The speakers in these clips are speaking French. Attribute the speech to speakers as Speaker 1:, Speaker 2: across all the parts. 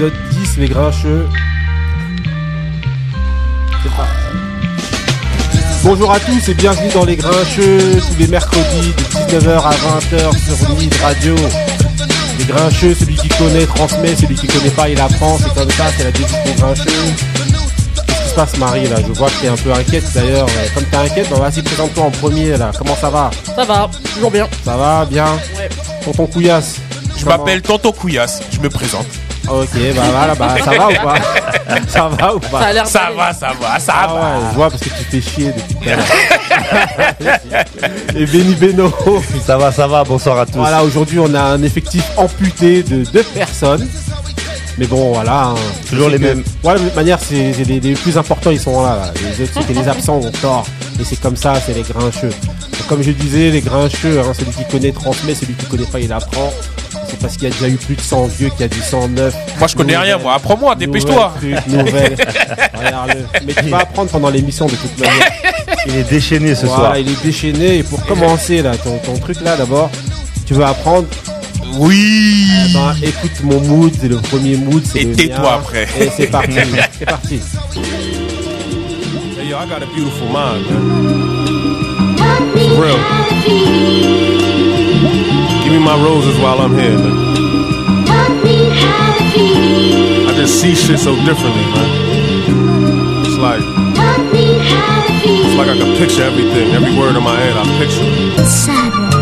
Speaker 1: épisode 10, les grincheux. C'est parti. Bonjour à tous et bienvenue dans les grincheux, tous les mercredis de 19h à 20h sur Nid Radio. Les grincheux, celui qui connaît transmet, celui qui connaît pas il apprend, c'est comme ça, c'est la des grincheux. Qu'est-ce qui se passe Marie là? Je vois que t'es un peu inquiète d'ailleurs. Comme t'es inquiète, bah, vas-y présente-toi en premier là. Comment ça va?
Speaker 2: Ça va, toujours bien.
Speaker 1: Ça va Bien?
Speaker 2: Ouais.
Speaker 1: Tonton Couillasse
Speaker 3: Je
Speaker 1: Comment?
Speaker 3: M'appelle Tonton Couillasse, je me présente.
Speaker 1: Ok, bah voilà, bah ça va ou pas? Ça va ou
Speaker 2: Ça
Speaker 1: pas
Speaker 2: a l'air
Speaker 3: Ça
Speaker 2: d'aller.
Speaker 3: va, ça va, ça
Speaker 1: Ah
Speaker 3: va.
Speaker 1: ouais, je vois parce que tu fais chier depuis tout à l'heure. Et Benny Beno.
Speaker 4: Ça va, ça va, bonsoir à tous.
Speaker 1: Voilà, aujourd'hui on a un effectif amputé de deux personnes. Mais bon, voilà. hein.
Speaker 4: Toujours les
Speaker 1: que-
Speaker 4: mêmes.
Speaker 1: Ouais, de toute manière, c'est c'est les, les plus importants, ils sont là. là. Les autres, c'était les absents ont tort. Et c'est comme ça, c'est les grincheux. Donc, comme je disais, les grincheux, hein, celui qui connaît transmet, celui qui connaît pas, il apprend. C'est parce qu'il y a déjà eu plus de 100 vieux qu'il y a du 109.
Speaker 3: Moi je connais rien, moi. Apprends-moi, dépêche-toi.
Speaker 1: Nouvelle. Regarde-le. Mais tu vas apprendre pendant l'émission de toute manière.
Speaker 4: Il est déchaîné ce
Speaker 1: Voilà,
Speaker 4: soir.
Speaker 1: il est déchaîné. Et pour commencer, là, ton, ton truc là, d'abord, tu veux apprendre?
Speaker 3: Oui.
Speaker 1: Eh ben, écoute mon mood, c'est le premier mood. c'est
Speaker 3: Et tais-toi après.
Speaker 1: Et c'est parti, c'est parti.
Speaker 5: Hey, yo, I got a beautiful mind, man. For real. My roses while I'm here, man. I just see shit so differently, man. It's like, it's like I can picture everything. Every word in my head, I picture. it.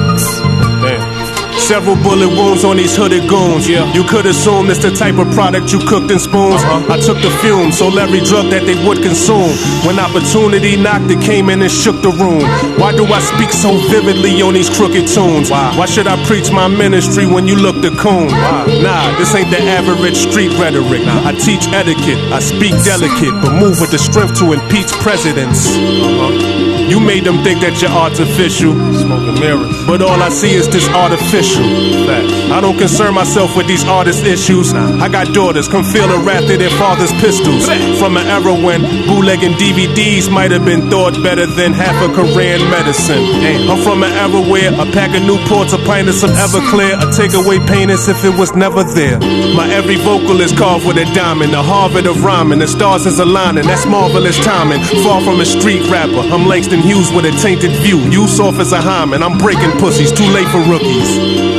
Speaker 5: Several bullet wounds on these hooded goons. Yeah. You could assume it's the type of product you cooked in spoons. Uh-huh. I took the fumes, sold every drug that they would consume. When opportunity knocked, it came in and shook the room. Why do I speak so vividly on these crooked tunes? Why should I preach my ministry when you look the coon? Nah, this ain't the average street rhetoric. I teach etiquette, I speak delicate, but move with the strength to impeach presidents. Uh-huh. You made them think that you're artificial. Smoking mirrors. But all I see is this artificial. Fact. I don't concern myself with these artist issues. I got daughters, come feel the wrath of their father's pistols. From an era when bootlegging DVDs might have been thought better than half a Korean medicine. I'm from an era where a pack of Newports, a pint of some Everclear, a takeaway pain as if it was never there. My every vocal is carved with a diamond, the Harvard of rhyming, the stars is aligning, that's marvelous timing. Far from a street rapper, I'm Langston Hughes with a tainted view. You soft as a hymen, I'm breaking pussies, too late for rookies.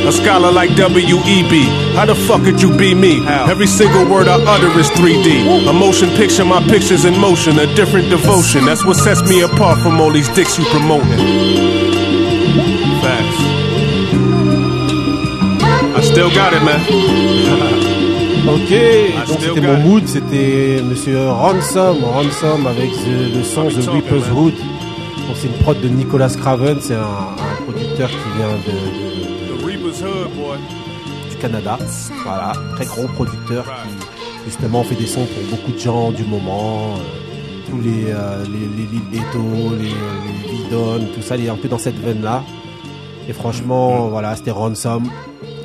Speaker 5: A scholar like W.E.B. How the fuck could you be me? Every single word I utter is 3D. A motion picture, my picture's in motion, a different devotion. That's what sets me apart from all these dicks you promoting. Facts. I still got it, man.
Speaker 1: Ok, donc c'était mon mood, c'était euh, Monsieur Ransom, Ransom avec euh, le son The
Speaker 5: be talking,
Speaker 1: Reaper's
Speaker 5: man.
Speaker 1: Hood. Donc c'est une prod de Nicolas Craven, c'est un, un producteur qui vient de, du Canada. Voilà, très gros producteur qui justement fait des sons pour beaucoup de gens du moment. euh, tous les, euh, les, les Lil Beto, les, euh, les Vidon, tout ça, il est un peu dans cette veine-là. Et franchement, voilà, c'était Ransom.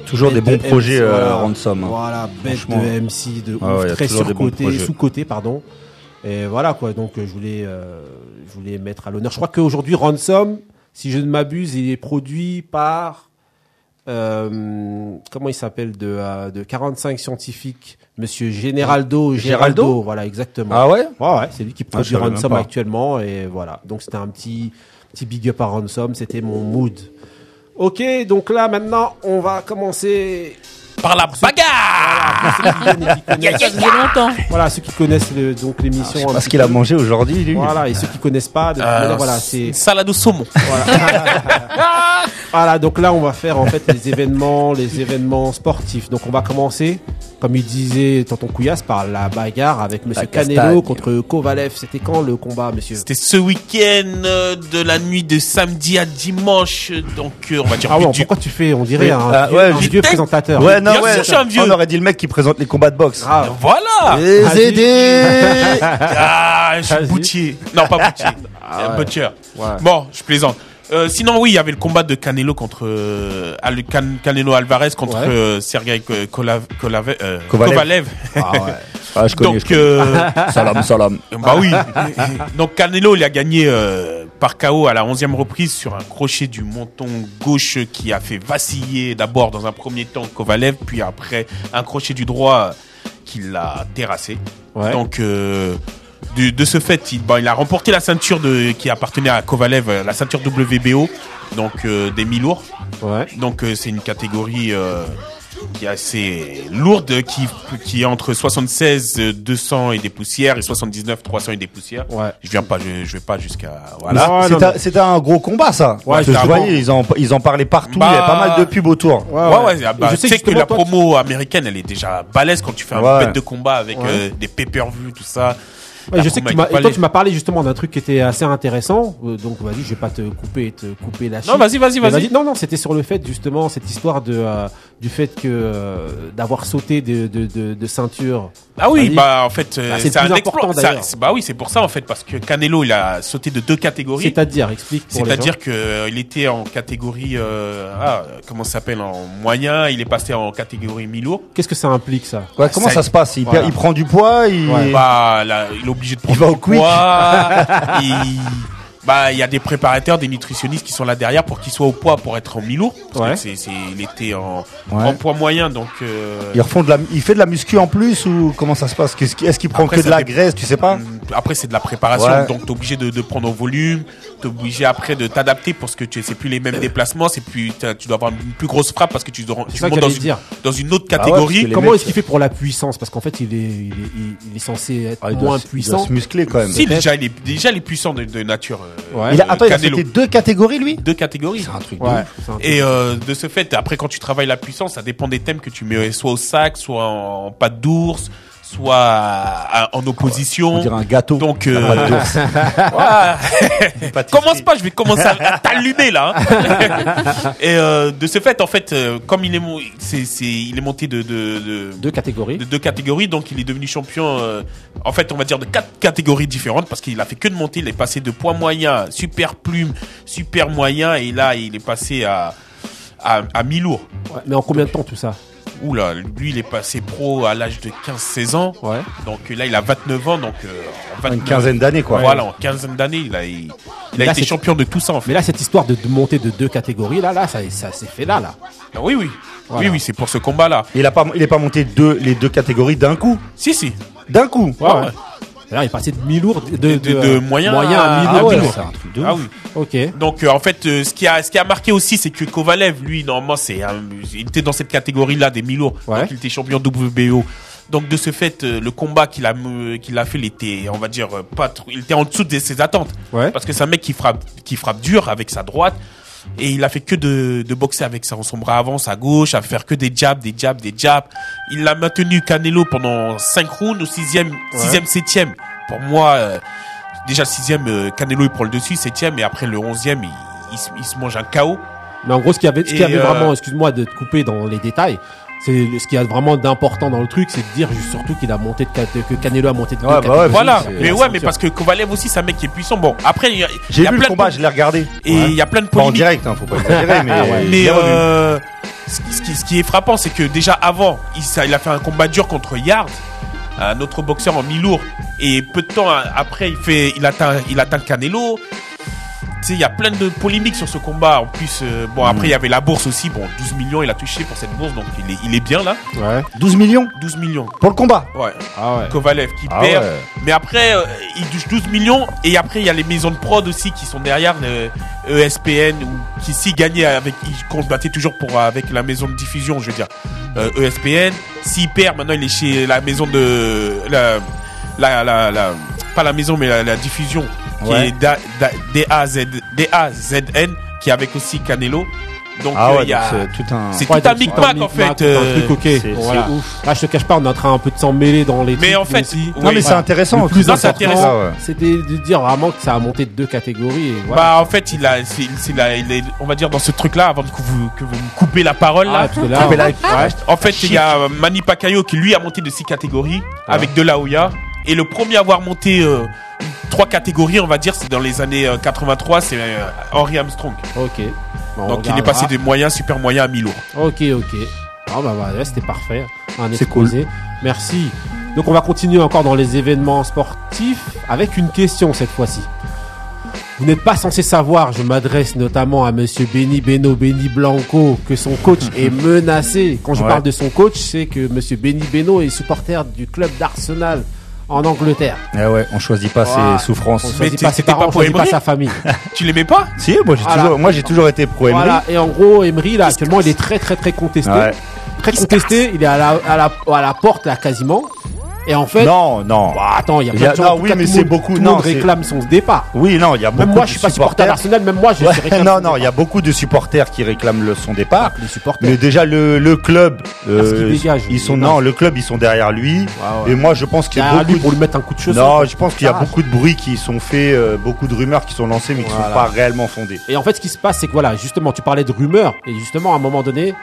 Speaker 4: Toujours des bons
Speaker 1: de
Speaker 4: projets
Speaker 1: MC,
Speaker 4: euh,
Speaker 1: voilà.
Speaker 4: Ransom. hein.
Speaker 1: Voilà, bête de MC, de
Speaker 4: Ah
Speaker 1: ouf,
Speaker 4: ouais,
Speaker 1: très surcoté, sous-côté, pardon. Et voilà quoi, donc euh, je voulais, euh, je voulais mettre à l'honneur. Je crois qu'aujourd'hui Ransom, si je ne m'abuse, il est produit par euh, comment il s'appelle de, euh, de 45 scientifiques, Monsieur Generaldo, Geraldo,
Speaker 4: Geraldo
Speaker 1: voilà exactement.
Speaker 4: Ah ouais?
Speaker 1: C'est lui qui produit
Speaker 4: savais même
Speaker 1: Ransom actuellement et voilà. Donc c'était un petit petit big up à Ransom, c'était mon mood. Ok, donc là maintenant on va commencer.
Speaker 3: Par la bagarre.
Speaker 1: Ceux qui connaissent-
Speaker 2: Ça faisait longtemps.
Speaker 1: Voilà, ceux qui connaissent le, donc l'émission.
Speaker 4: Je sais
Speaker 1: un
Speaker 4: pas
Speaker 1: petit
Speaker 4: ce qu'il a mangé aujourd'hui, lui.
Speaker 1: Voilà, et ceux qui connaissent pas, de toute
Speaker 3: Euh,
Speaker 1: manière, voilà, c'est
Speaker 3: Salade au saumon.
Speaker 1: voilà. Donc là, on va faire en fait les événements, les événements sportifs. Donc on va commencer, comme il disait Tonton Couillasse, par la bagarre avec Monsieur Canelo
Speaker 4: castagne.
Speaker 1: contre Kovalev. C'était quand le combat, Monsieur?
Speaker 3: C'était ce week-end euh, de la nuit de samedi à dimanche. Donc euh, on va dire
Speaker 1: Ah ouais,
Speaker 3: du-
Speaker 1: pourquoi tu fais, on dirait
Speaker 4: Oui,
Speaker 1: un,
Speaker 4: ah,
Speaker 1: vieux,
Speaker 4: ouais,
Speaker 1: un
Speaker 4: du
Speaker 1: vieux
Speaker 3: tech.
Speaker 1: présentateur.
Speaker 4: Ouais, non,
Speaker 3: Bien
Speaker 4: ouais.
Speaker 3: sûr, je suis un vieux.
Speaker 4: On aurait dit le mec qui présente les combats de boxe.
Speaker 1: Ah,
Speaker 3: Voilà.
Speaker 4: Les aider
Speaker 3: Ah, je suis boutier. Non, pas boutier. Euh, butcher. Bon, je plaisante. Euh, sinon, oui, il y avait le combat de Canelo contre euh, Can- Canelo Alvarez contre
Speaker 1: Ouais.
Speaker 3: euh, Sergei Kolav-
Speaker 4: Kovalev.
Speaker 3: Kovalev.
Speaker 4: Ah ouais. Ah, je connais,
Speaker 3: Donc,
Speaker 4: je connais. Salam, salam.
Speaker 3: bah oui. Donc Canelo, il a gagné par KO à la 11e reprise sur un crochet du menton gauche qui a fait vaciller d'abord dans un premier temps Kovalev, puis après un crochet du droit qui l'a terrassé. Donc euh, de, ce fait, il, il, a remporté la ceinture de, qui appartenait à Kovalev, la ceinture WBO, donc des mi-lourds. Donc c'est une catégorie qui est assez lourde, qui, qui est entre 76 200 et des poussières et 79 300 et des poussières. Ouais. Je viens pas, je, je vais pas jusqu'à
Speaker 4: voilà. C'était un, gros combat ça. Ouais, je voyais, ils en ils en parlaient partout. il y a pas mal de pubs autour.
Speaker 3: Ouais, ouais. Bah, je sais que, la promo américaine, elle est déjà balèze quand tu fais un bête de combat avec euh, des pay-per-view tout ça
Speaker 1: je sais que tu m'as, toi, tu m'as parlé justement d'un truc qui était assez intéressant. Euh, donc, vas-y, je vais pas te couper, te couper la
Speaker 3: Non, vas-y, vas-y, vas-y.
Speaker 1: non, non, c'était sur le fait justement cette histoire de euh, du fait que euh, d'avoir sauté de, de, de, de, ceinture.
Speaker 3: Ah oui, bah en fait, bah, c'est un important bah oui, c'est pour ça en fait parce que Canelo il a sauté de deux catégories.
Speaker 1: C'est-à-dire, explique.
Speaker 3: C'est-à-dire que il était en catégorie ah comment ça s'appelle en moyen, il est passé en catégorie mi-lourd.
Speaker 1: Qu'est-ce que ça implique ça?
Speaker 4: Comment ça, se passe? Il, il, prend du poids, il.
Speaker 3: Bah là, il obligé de prendre
Speaker 4: il va au quick.
Speaker 3: bah il y a des préparateurs, des nutritionnistes qui sont là derrière pour qu'il soit au poids pour être en mi-lourd. C'est c'est il était en, en poids moyen donc. Euh...
Speaker 4: Ils refont de la, il fait de la muscu en plus ou comment ça se passe? Est-ce qu'il prend que de la graisse, tu sais pas?
Speaker 3: Après c'est de la préparation donc t'es obligé de, de prendre au volume, t'es obligé après de t'adapter parce que tu c'est plus les mêmes déplacements, c'est plus tu dois avoir une plus grosse frappe parce que tu dois tu montes dans une, dans une autre ah catégorie.
Speaker 1: Comment est-ce qu'il fait pour la puissance? Parce qu'en fait il est il est, il est censé être ah, moins puissant. Il doit
Speaker 4: se muscler quand même.
Speaker 3: Si déjà il est déjà il est puissant de, de nature. Euh,
Speaker 4: Ouais. Il a, attends, il a sauté deux catégories, lui?
Speaker 3: Deux catégories.
Speaker 4: C'est un truc.
Speaker 3: Ouais. Et euh, de ce fait, après, quand tu travailles la puissance, ça dépend des thèmes que tu mets soit au sac, soit en pâte d'ours, soit en opposition.
Speaker 4: On dirait un gâteau.
Speaker 3: Donc, euh, commence pas, je vais commencer à t'allumer là. Hein. et euh, de ce fait, en fait, euh, comme il est, il est monté de, de, de
Speaker 1: deux catégories.
Speaker 3: De deux catégories, donc il est devenu champion. Euh, en fait, on va dire de quatre catégories différentes parce qu'il a fait que de monter. Il est passé de poids moyen, super plume, super moyen, et là, il est passé à à, à mi-lourd.
Speaker 1: Ouais, mais en combien de temps tout ça?
Speaker 3: Oula, lui il est passé pro à l'âge de 15-16 ans. Ouais. Donc là il a 29 ans, donc
Speaker 4: euh, une quinzaine d'années quoi.
Speaker 3: Voilà, en quinzaine d'années il a, il, a été champion de tout ça en fait.
Speaker 1: Mais là cette histoire de, monter de deux catégories là, là ça, ça s'est fait là là.
Speaker 3: Ah oui oui, oui oui c'est pour ce combat là.
Speaker 4: Il a pas, il est pas monté deux, les deux catégories d'un coup.
Speaker 3: Si si.
Speaker 4: D'un coup.
Speaker 1: ouais. ouais. Il est passé de mi-lourd, de,
Speaker 3: de, de, moyen, moyen à,
Speaker 1: mi-lourd.
Speaker 3: Ah, c'est un truc de ah, oui. Ok. Donc, euh, en fait, euh, ce qui a, ce qui a marqué aussi, c'est que Kovalev, lui, normalement, c'est, il était dans cette catégorie-là des mi-lourds. Ouais. Donc, il était champion WBO. Donc, de ce fait, euh, le combat qu'il a, qu'il a fait, il était, on va dire, pas trop, il était en dessous de ses attentes. Ouais. Parce que c'est un mec qui frappe, qui frappe dur avec sa droite et il a fait que de, de boxer avec son, son bras avant, sa gauche, à faire que des jabs, des jabs, des jabs. Il a maintenu Canelo pendant 5 rounds, au sixième, ouais. sixième, septième. Pour moi, euh, déjà sixième, euh, Canelo il prend le dessus, septième, et après le onzième, il, il, il se mange un chaos.
Speaker 1: Mais en gros, ce qui avait, ce qui avait euh, vraiment, excuse-moi de te couper dans les détails, c'est ce qui a vraiment d'important dans le truc, c'est de dire surtout qu'il a monté de que Canelo a monté de
Speaker 3: ouais, bah ouais, voilà. Mais ouais, mais parce que Kovalev aussi, c'est un mec qui est puissant. Bon, après, il y a,
Speaker 4: j'ai
Speaker 3: vu
Speaker 4: le combat, je l'ai regardé.
Speaker 3: Et il y a plein de polémiques.
Speaker 4: en direct, hein, faut pas exagérer, mais.
Speaker 3: mais euh, ce, qui, ce qui est frappant, c'est que déjà avant, il, ça, il a fait un combat dur contre Yard un autre boxeur en mi-lourd et peu de temps après il fait il atteint il atteint Canelo il y a plein de polémiques sur ce combat. En plus, euh, bon, après, il y avait la bourse aussi. Bon, 12 millions, il a touché pour cette bourse, donc il est, il est bien là.
Speaker 4: Ouais. 12 millions
Speaker 3: 12 millions.
Speaker 4: Pour le combat
Speaker 3: Ouais. Ah ouais. Kovalev qui ah perd. Mais après, euh, il touche 12 millions. Et après, il y a les maisons de prod aussi qui sont derrière, le ESPN, ou qui s'y gagnaient avec, ils combattaient toujours pour, avec la maison de diffusion, je veux dire. Euh, ESPN. S'il perd, maintenant, il est chez la maison de, la, la, la, la pas la maison, mais la, la diffusion qui est D-A-Z-N, qui est avec aussi Canelo. Donc
Speaker 4: ah
Speaker 3: ouais, il y a
Speaker 4: c'est tout un
Speaker 3: c'est tout un micmac en fait
Speaker 1: euh, voilà. ouf. Ah, je te cache pas on est en train un peu de s'en mêler dans les
Speaker 3: mais en fait
Speaker 1: aussi.
Speaker 4: non mais c'est intéressant
Speaker 1: le plus c'est intéressant c'était de dire vraiment que ça a monté de deux catégories et voilà.
Speaker 3: bah en fait il a c'est il, a, il est on va dire dans ce truc là avant que vous que vous me coupez la parole là,
Speaker 1: ah, là,
Speaker 3: là ouais. en fait il y a Manny Pacquiao qui lui a monté de six catégories ah. avec De La Hoya et le premier à avoir monté euh, trois catégories, on va dire, c'est dans les années 83, euh, c'est euh, Henry Armstrong.
Speaker 1: Ok.
Speaker 3: Donc il est passé des moyens, super moyens à mi-lourd.
Speaker 1: Ok, ok. Ah bah voilà, c'était parfait. C'est cool. Merci. Donc on va continuer encore dans les événements sportifs avec une question cette fois-ci. Vous n'êtes pas censé savoir, je m'adresse notamment à monsieur Benny Beno Benny Blanco, que son coach est menacé. Quand je parle de son coach, c'est que monsieur Benny Beno est supporter du club d'Arsenal en Angleterre.
Speaker 4: Eh ouais, on choisit pas ses souffrances. On
Speaker 1: choisit pas ses parents, on choisit pas sa famille.
Speaker 3: tu l'aimais pas?
Speaker 4: Si, moi j'ai toujours, moi j'ai toujours été pro Emery. Voilà.
Speaker 1: Et en gros, Emery là actuellement, il est très très très contesté. Très contesté. Il est à la, à la, à la porte là quasiment. Et en fait,
Speaker 4: non, non.
Speaker 1: Bah, attends, il y a plein de
Speaker 4: gens. Non, oui, mais c'est beaucoup. Tout
Speaker 1: le monde réclame son départ.
Speaker 4: Oui, non, il y a beaucoup.
Speaker 1: Même moi, je suis pas supporter d'Arsenal. Même moi, je.
Speaker 4: Ouais, non, non, il y a beaucoup de supporters qui réclament le, son départ. Ah, les supporters. Mais déjà le, le club, euh, dégage, ils sont non, le club, ils sont derrière lui. Ah, ouais. Et moi, je pense qu'il y a beaucoup
Speaker 1: lui pour lui mettre un coup de.
Speaker 4: Non, je pense qu'il y a beaucoup de bruits qui sont faits, euh, beaucoup de rumeurs qui sont lancées, mais qui sont pas réellement fondées.
Speaker 1: Et en fait, ce qui se passe, c'est que voilà, justement, tu parlais de rumeurs, et justement, à un moment donné,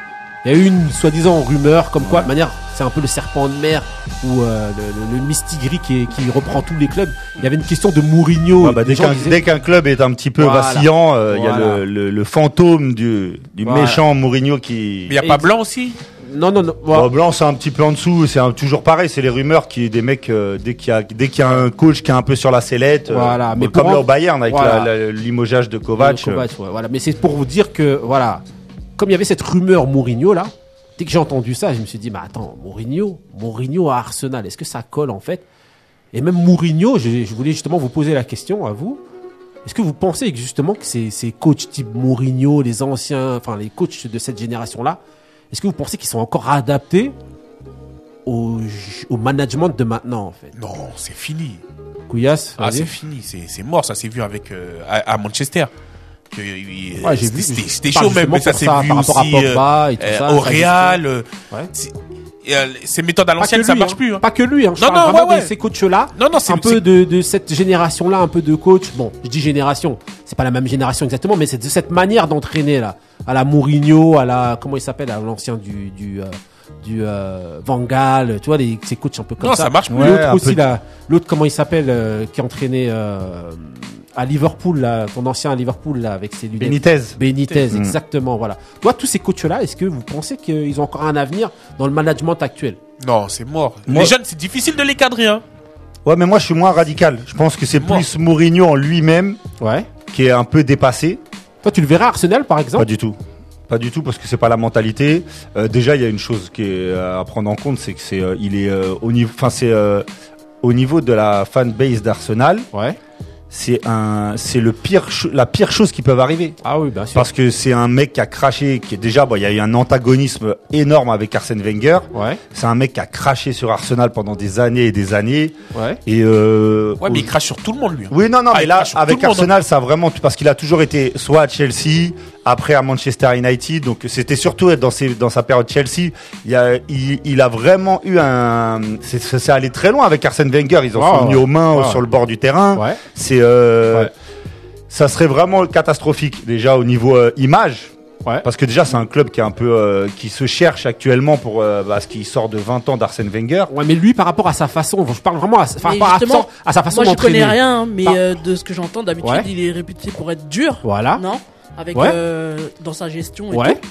Speaker 1: il y a eu une soi-disant rumeur comme quoi, de manière, c'est un peu le serpent de mer ou euh, le, le, mistigris qui, qui, reprend tous les clubs. Il y avait une question de Mourinho.
Speaker 4: bah, dès qu'un club est un petit peu vacillant, euh, il y a le, le, fantôme du, du méchant Mourinho qui.
Speaker 3: Mais il n'y a pas Blanc aussi?
Speaker 1: Non, non, non.
Speaker 4: Bah, Blanc, c'est un petit peu en dessous. C'est toujours pareil. C'est les rumeurs qui, des mecs, euh, dès qu'il y a, dès qu'il y a un coach qui est un peu sur la sellette. Voilà. mais comme là au Bayern avec le limogeage de Kovac.
Speaker 1: Kovac voilà. Mais c'est pour vous dire que, voilà, comme il y avait cette rumeur Mourinho là, dès que j'ai entendu ça, je me suis dit, mais attends, Mourinho, Mourinho à Arsenal, est-ce que ça colle en fait? Et même Mourinho, je, voulais justement vous poser la question à vous. Est-ce que vous pensez que justement que ces, ces coachs type Mourinho, les anciens, enfin les coachs de cette génération-là, est-ce que vous pensez qu'ils sont encore adaptés au, au, management de maintenant en fait?
Speaker 3: Non, c'est fini.
Speaker 1: Couillasse
Speaker 3: Ah, c'est fini, c'est mort, ça s'est vu avec euh, à, Manchester
Speaker 1: ouais,
Speaker 3: c'était chaud même, mais ça s'est vu aussi euh, euh, au Real. Euh, ces méthodes à l'ancienne, ça marche
Speaker 1: hein.
Speaker 3: plus. Hein.
Speaker 1: Pas que lui, hein. Je non, non, ouais, ces coachs-là. Non, non, c'est un peu de, de cette génération-là, un peu de coach. Bon, je dis génération, c'est pas la même génération exactement, mais c'est de cette manière d'entraîner là, à la Mourinho, à la comment il s'appelle, à l'ancien du du du euh, Van Gaal, tu vois, les, ces coachs un peu comme
Speaker 3: ça.
Speaker 1: Non,
Speaker 3: ça marche.
Speaker 1: L'autre aussi, là, l'autre comment il s'appelle, qui entraînait euh, à Liverpool, là, ton ancien à Liverpool, là, avec ses lunettes.
Speaker 4: Benitez.
Speaker 1: Benitez, mm. exactement, voilà. Toi, tous ces coachs-là, est-ce que vous pensez qu'ils ont encore un avenir dans le management actuel?
Speaker 3: Non, c'est mort. les jeunes, c'est difficile de les cadrer, hein.
Speaker 4: Ouais, mais moi, je suis moins radical. Je pense que c'est plus Mourinho en lui-même.
Speaker 1: Ouais.
Speaker 4: Qui est un peu dépassé.
Speaker 1: Toi, tu le verras à Arsenal, par exemple?
Speaker 4: Pas du tout. Pas du tout parce que c'est pas la mentalité. Euh, déjà, il y a une chose qui est à prendre en compte, c'est que c'est euh, il est euh, au niveau, enfin c'est au niveau de la fanbase d'Arsenal.
Speaker 1: Ouais
Speaker 4: c'est un, c'est le pire, la pire chose qui peut arriver.
Speaker 1: Ah oui, bien sûr.
Speaker 4: Parce que c'est un mec qui a craché, qui est déjà, bon, il y a eu un antagonisme énorme avec Arsène Wenger.
Speaker 1: Ouais.
Speaker 4: C'est un mec qui a craché sur Arsenal pendant des années et des années.
Speaker 1: Ouais.
Speaker 4: Et euh,
Speaker 3: ouais, mais il crache sur tout le monde, lui. Hein.
Speaker 4: Oui, non, non, ah, mais là, avec Arsenal, ça a vraiment, parce qu'il a toujours été soit à Chelsea, après à Manchester United. Donc c'était surtout dans, ses, dans sa période Chelsea. Il a, il, il a vraiment eu un. C'est allé très loin avec Arsène Wenger. Ils ont wow, mis aux mains sur le bord du terrain.
Speaker 1: Ouais.
Speaker 4: C'est. Euh, Ça serait vraiment catastrophique déjà au niveau euh, image.
Speaker 1: Ouais.
Speaker 4: Parce que déjà c'est un club qui est un peu euh, qui se cherche actuellement pour euh, parce qu'il sort de 20 ans d'Arsène Wenger.
Speaker 1: Ouais, mais lui par rapport à sa façon, je parle vraiment à, par rapport à, à, sa façon
Speaker 2: Moi je connais rien, mais euh, de ce que j'entends d'habitude, il est réputé pour être dur.
Speaker 1: Voilà.
Speaker 2: Non? Avec euh, dans sa gestion et ouais. tout.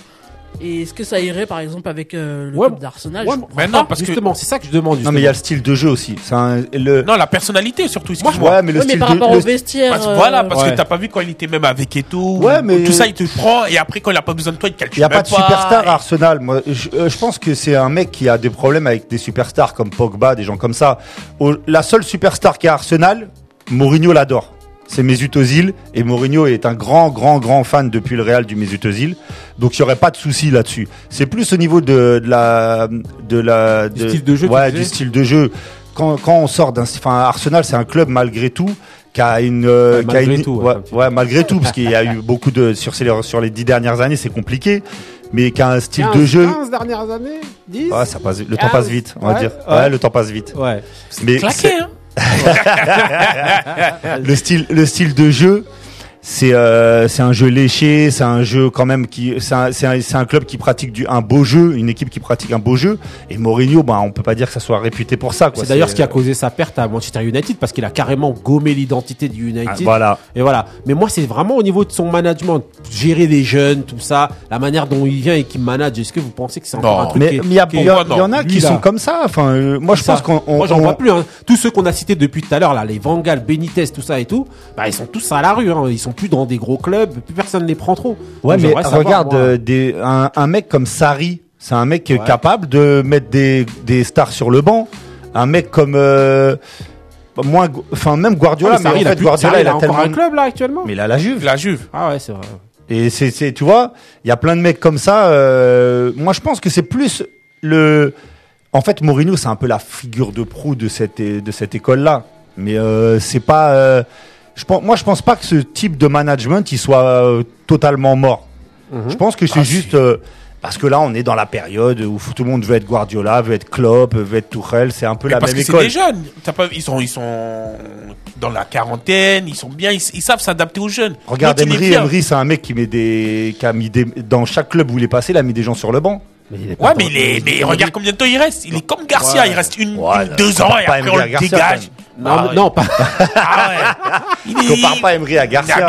Speaker 2: Et est-ce que ça irait par exemple avec euh, le ouais, club d'Arsenal
Speaker 1: ouais, Mais non, parce justement, c'est ça que je demande. Justement.
Speaker 4: Non, mais il y a le style de jeu aussi. Un, le...
Speaker 3: Non, la personnalité surtout.
Speaker 2: Moi, ouais, mais le style mais par rapport au vestiaire.
Speaker 3: Parce, voilà, parce que t'as pas vu quand il était même avec Eto.
Speaker 4: Ouais, mais
Speaker 3: tout ça, il te prend et après quand il a pas besoin de toi, il te calcule.
Speaker 4: Il y a pas de superstar à Arsenal. Moi, je, euh, je pense que c'est un mec qui a des problèmes avec des superstars comme Pogba, des gens comme ça. La seule superstar qui a Arsenal, Mourinho l'adore c'est Mesut Ozil et Mourinho est un grand grand grand fan depuis le Real du Mesut Ozil. Donc il y aurait pas de souci là-dessus. C'est plus au niveau de, de la de la
Speaker 1: du style de jeu.
Speaker 4: Ouais, du style de jeu. Quand, quand on sort d'un enfin Arsenal, c'est un club malgré tout qui a une,
Speaker 1: euh, ouais, malgré tout,
Speaker 4: ouais, ouais, malgré tout parce qu'il y a eu beaucoup de sur ces sur les dix dernières années, c'est compliqué mais qui a un style
Speaker 1: 15,
Speaker 4: de jeu.
Speaker 1: 15 dernières années 10
Speaker 4: Ouais, ça passe, le temps passe vite, on va dire. Ouais, le temps passe vite.
Speaker 1: Ouais.
Speaker 3: Mais claqué, hein
Speaker 4: le style, le style de jeu. C'est euh, c'est un jeu léché, c'est un jeu quand même qui c'est un, un, un, club qui pratique du un beau jeu, une équipe qui pratique un beau jeu. Et Mourinho, bah on peut pas dire que ça soit réputé pour ça.
Speaker 1: C'est d'ailleurs ce qui a causé sa perte à Manchester United parce qu'il a carrément gommé l'identité du United. Ah,
Speaker 4: voilà.
Speaker 1: Et voilà. Mais moi c'est vraiment au niveau de son management, gérer les jeunes, tout ça, la manière dont il vient et qu'il manage. Est-ce que vous pensez que c'est encore un truc
Speaker 4: Mais il y, y, en a qui sont comme ça. Enfin, euh, moi je pense qu'on
Speaker 1: moi j'en vois plus. Hein. Tous ceux qu'on a cités depuis tout à l'heure là, les Vangal, Benitez, tout ça et tout, bah ils sont tous à la rue. Hein. Ils sont plus dans des gros clubs, plus personne ne les prend trop.
Speaker 4: Ouais, mais regarde, euh, des, un, mec comme Sari, c'est un mec capable de mettre des, des stars sur le banc. Un mec comme euh, moins, enfin même Guardiola,
Speaker 1: ah, mais, en fait Guardiola il a, encore un club là actuellement.
Speaker 4: Mais il a la Juve.
Speaker 3: La Juve.
Speaker 1: Ah ouais, c'est vrai.
Speaker 4: Et c'est, c'est, tu vois, il y a plein de mecs comme ça. Euh, moi, je pense que c'est plus le. En fait, Mourinho, c'est un peu la figure de proue de cette de cette école-là. Mais euh, c'est pas. Euh, je pense, moi, je pense pas que ce type de management il soit euh, totalement mort. Mhm. Je pense que c'est ah, juste euh, parce que là, on est dans la période où tout le monde veut être Guardiola, veut être Klopp, veut être Tuchel. C'est un peu la même école. Parce que c'est
Speaker 3: des jeunes. Pas, ils sont, ils sont dans la quarantaine. Ils sont bien. Ils, savent s'adapter aux jeunes.
Speaker 4: Regarde Emery. Emery, c'est un mec qui met des, qui a mis des, dans chaque club où il est passé, il a mis des gens sur le banc.
Speaker 3: Mais ouais, mais, il est, mais regarde combien de temps il reste. Il est comme Garcia. Il reste une, deux ans et après on le dégage.
Speaker 1: Non, ah non, pas. ah
Speaker 4: ouais. Il compare pas Emery à Garcia.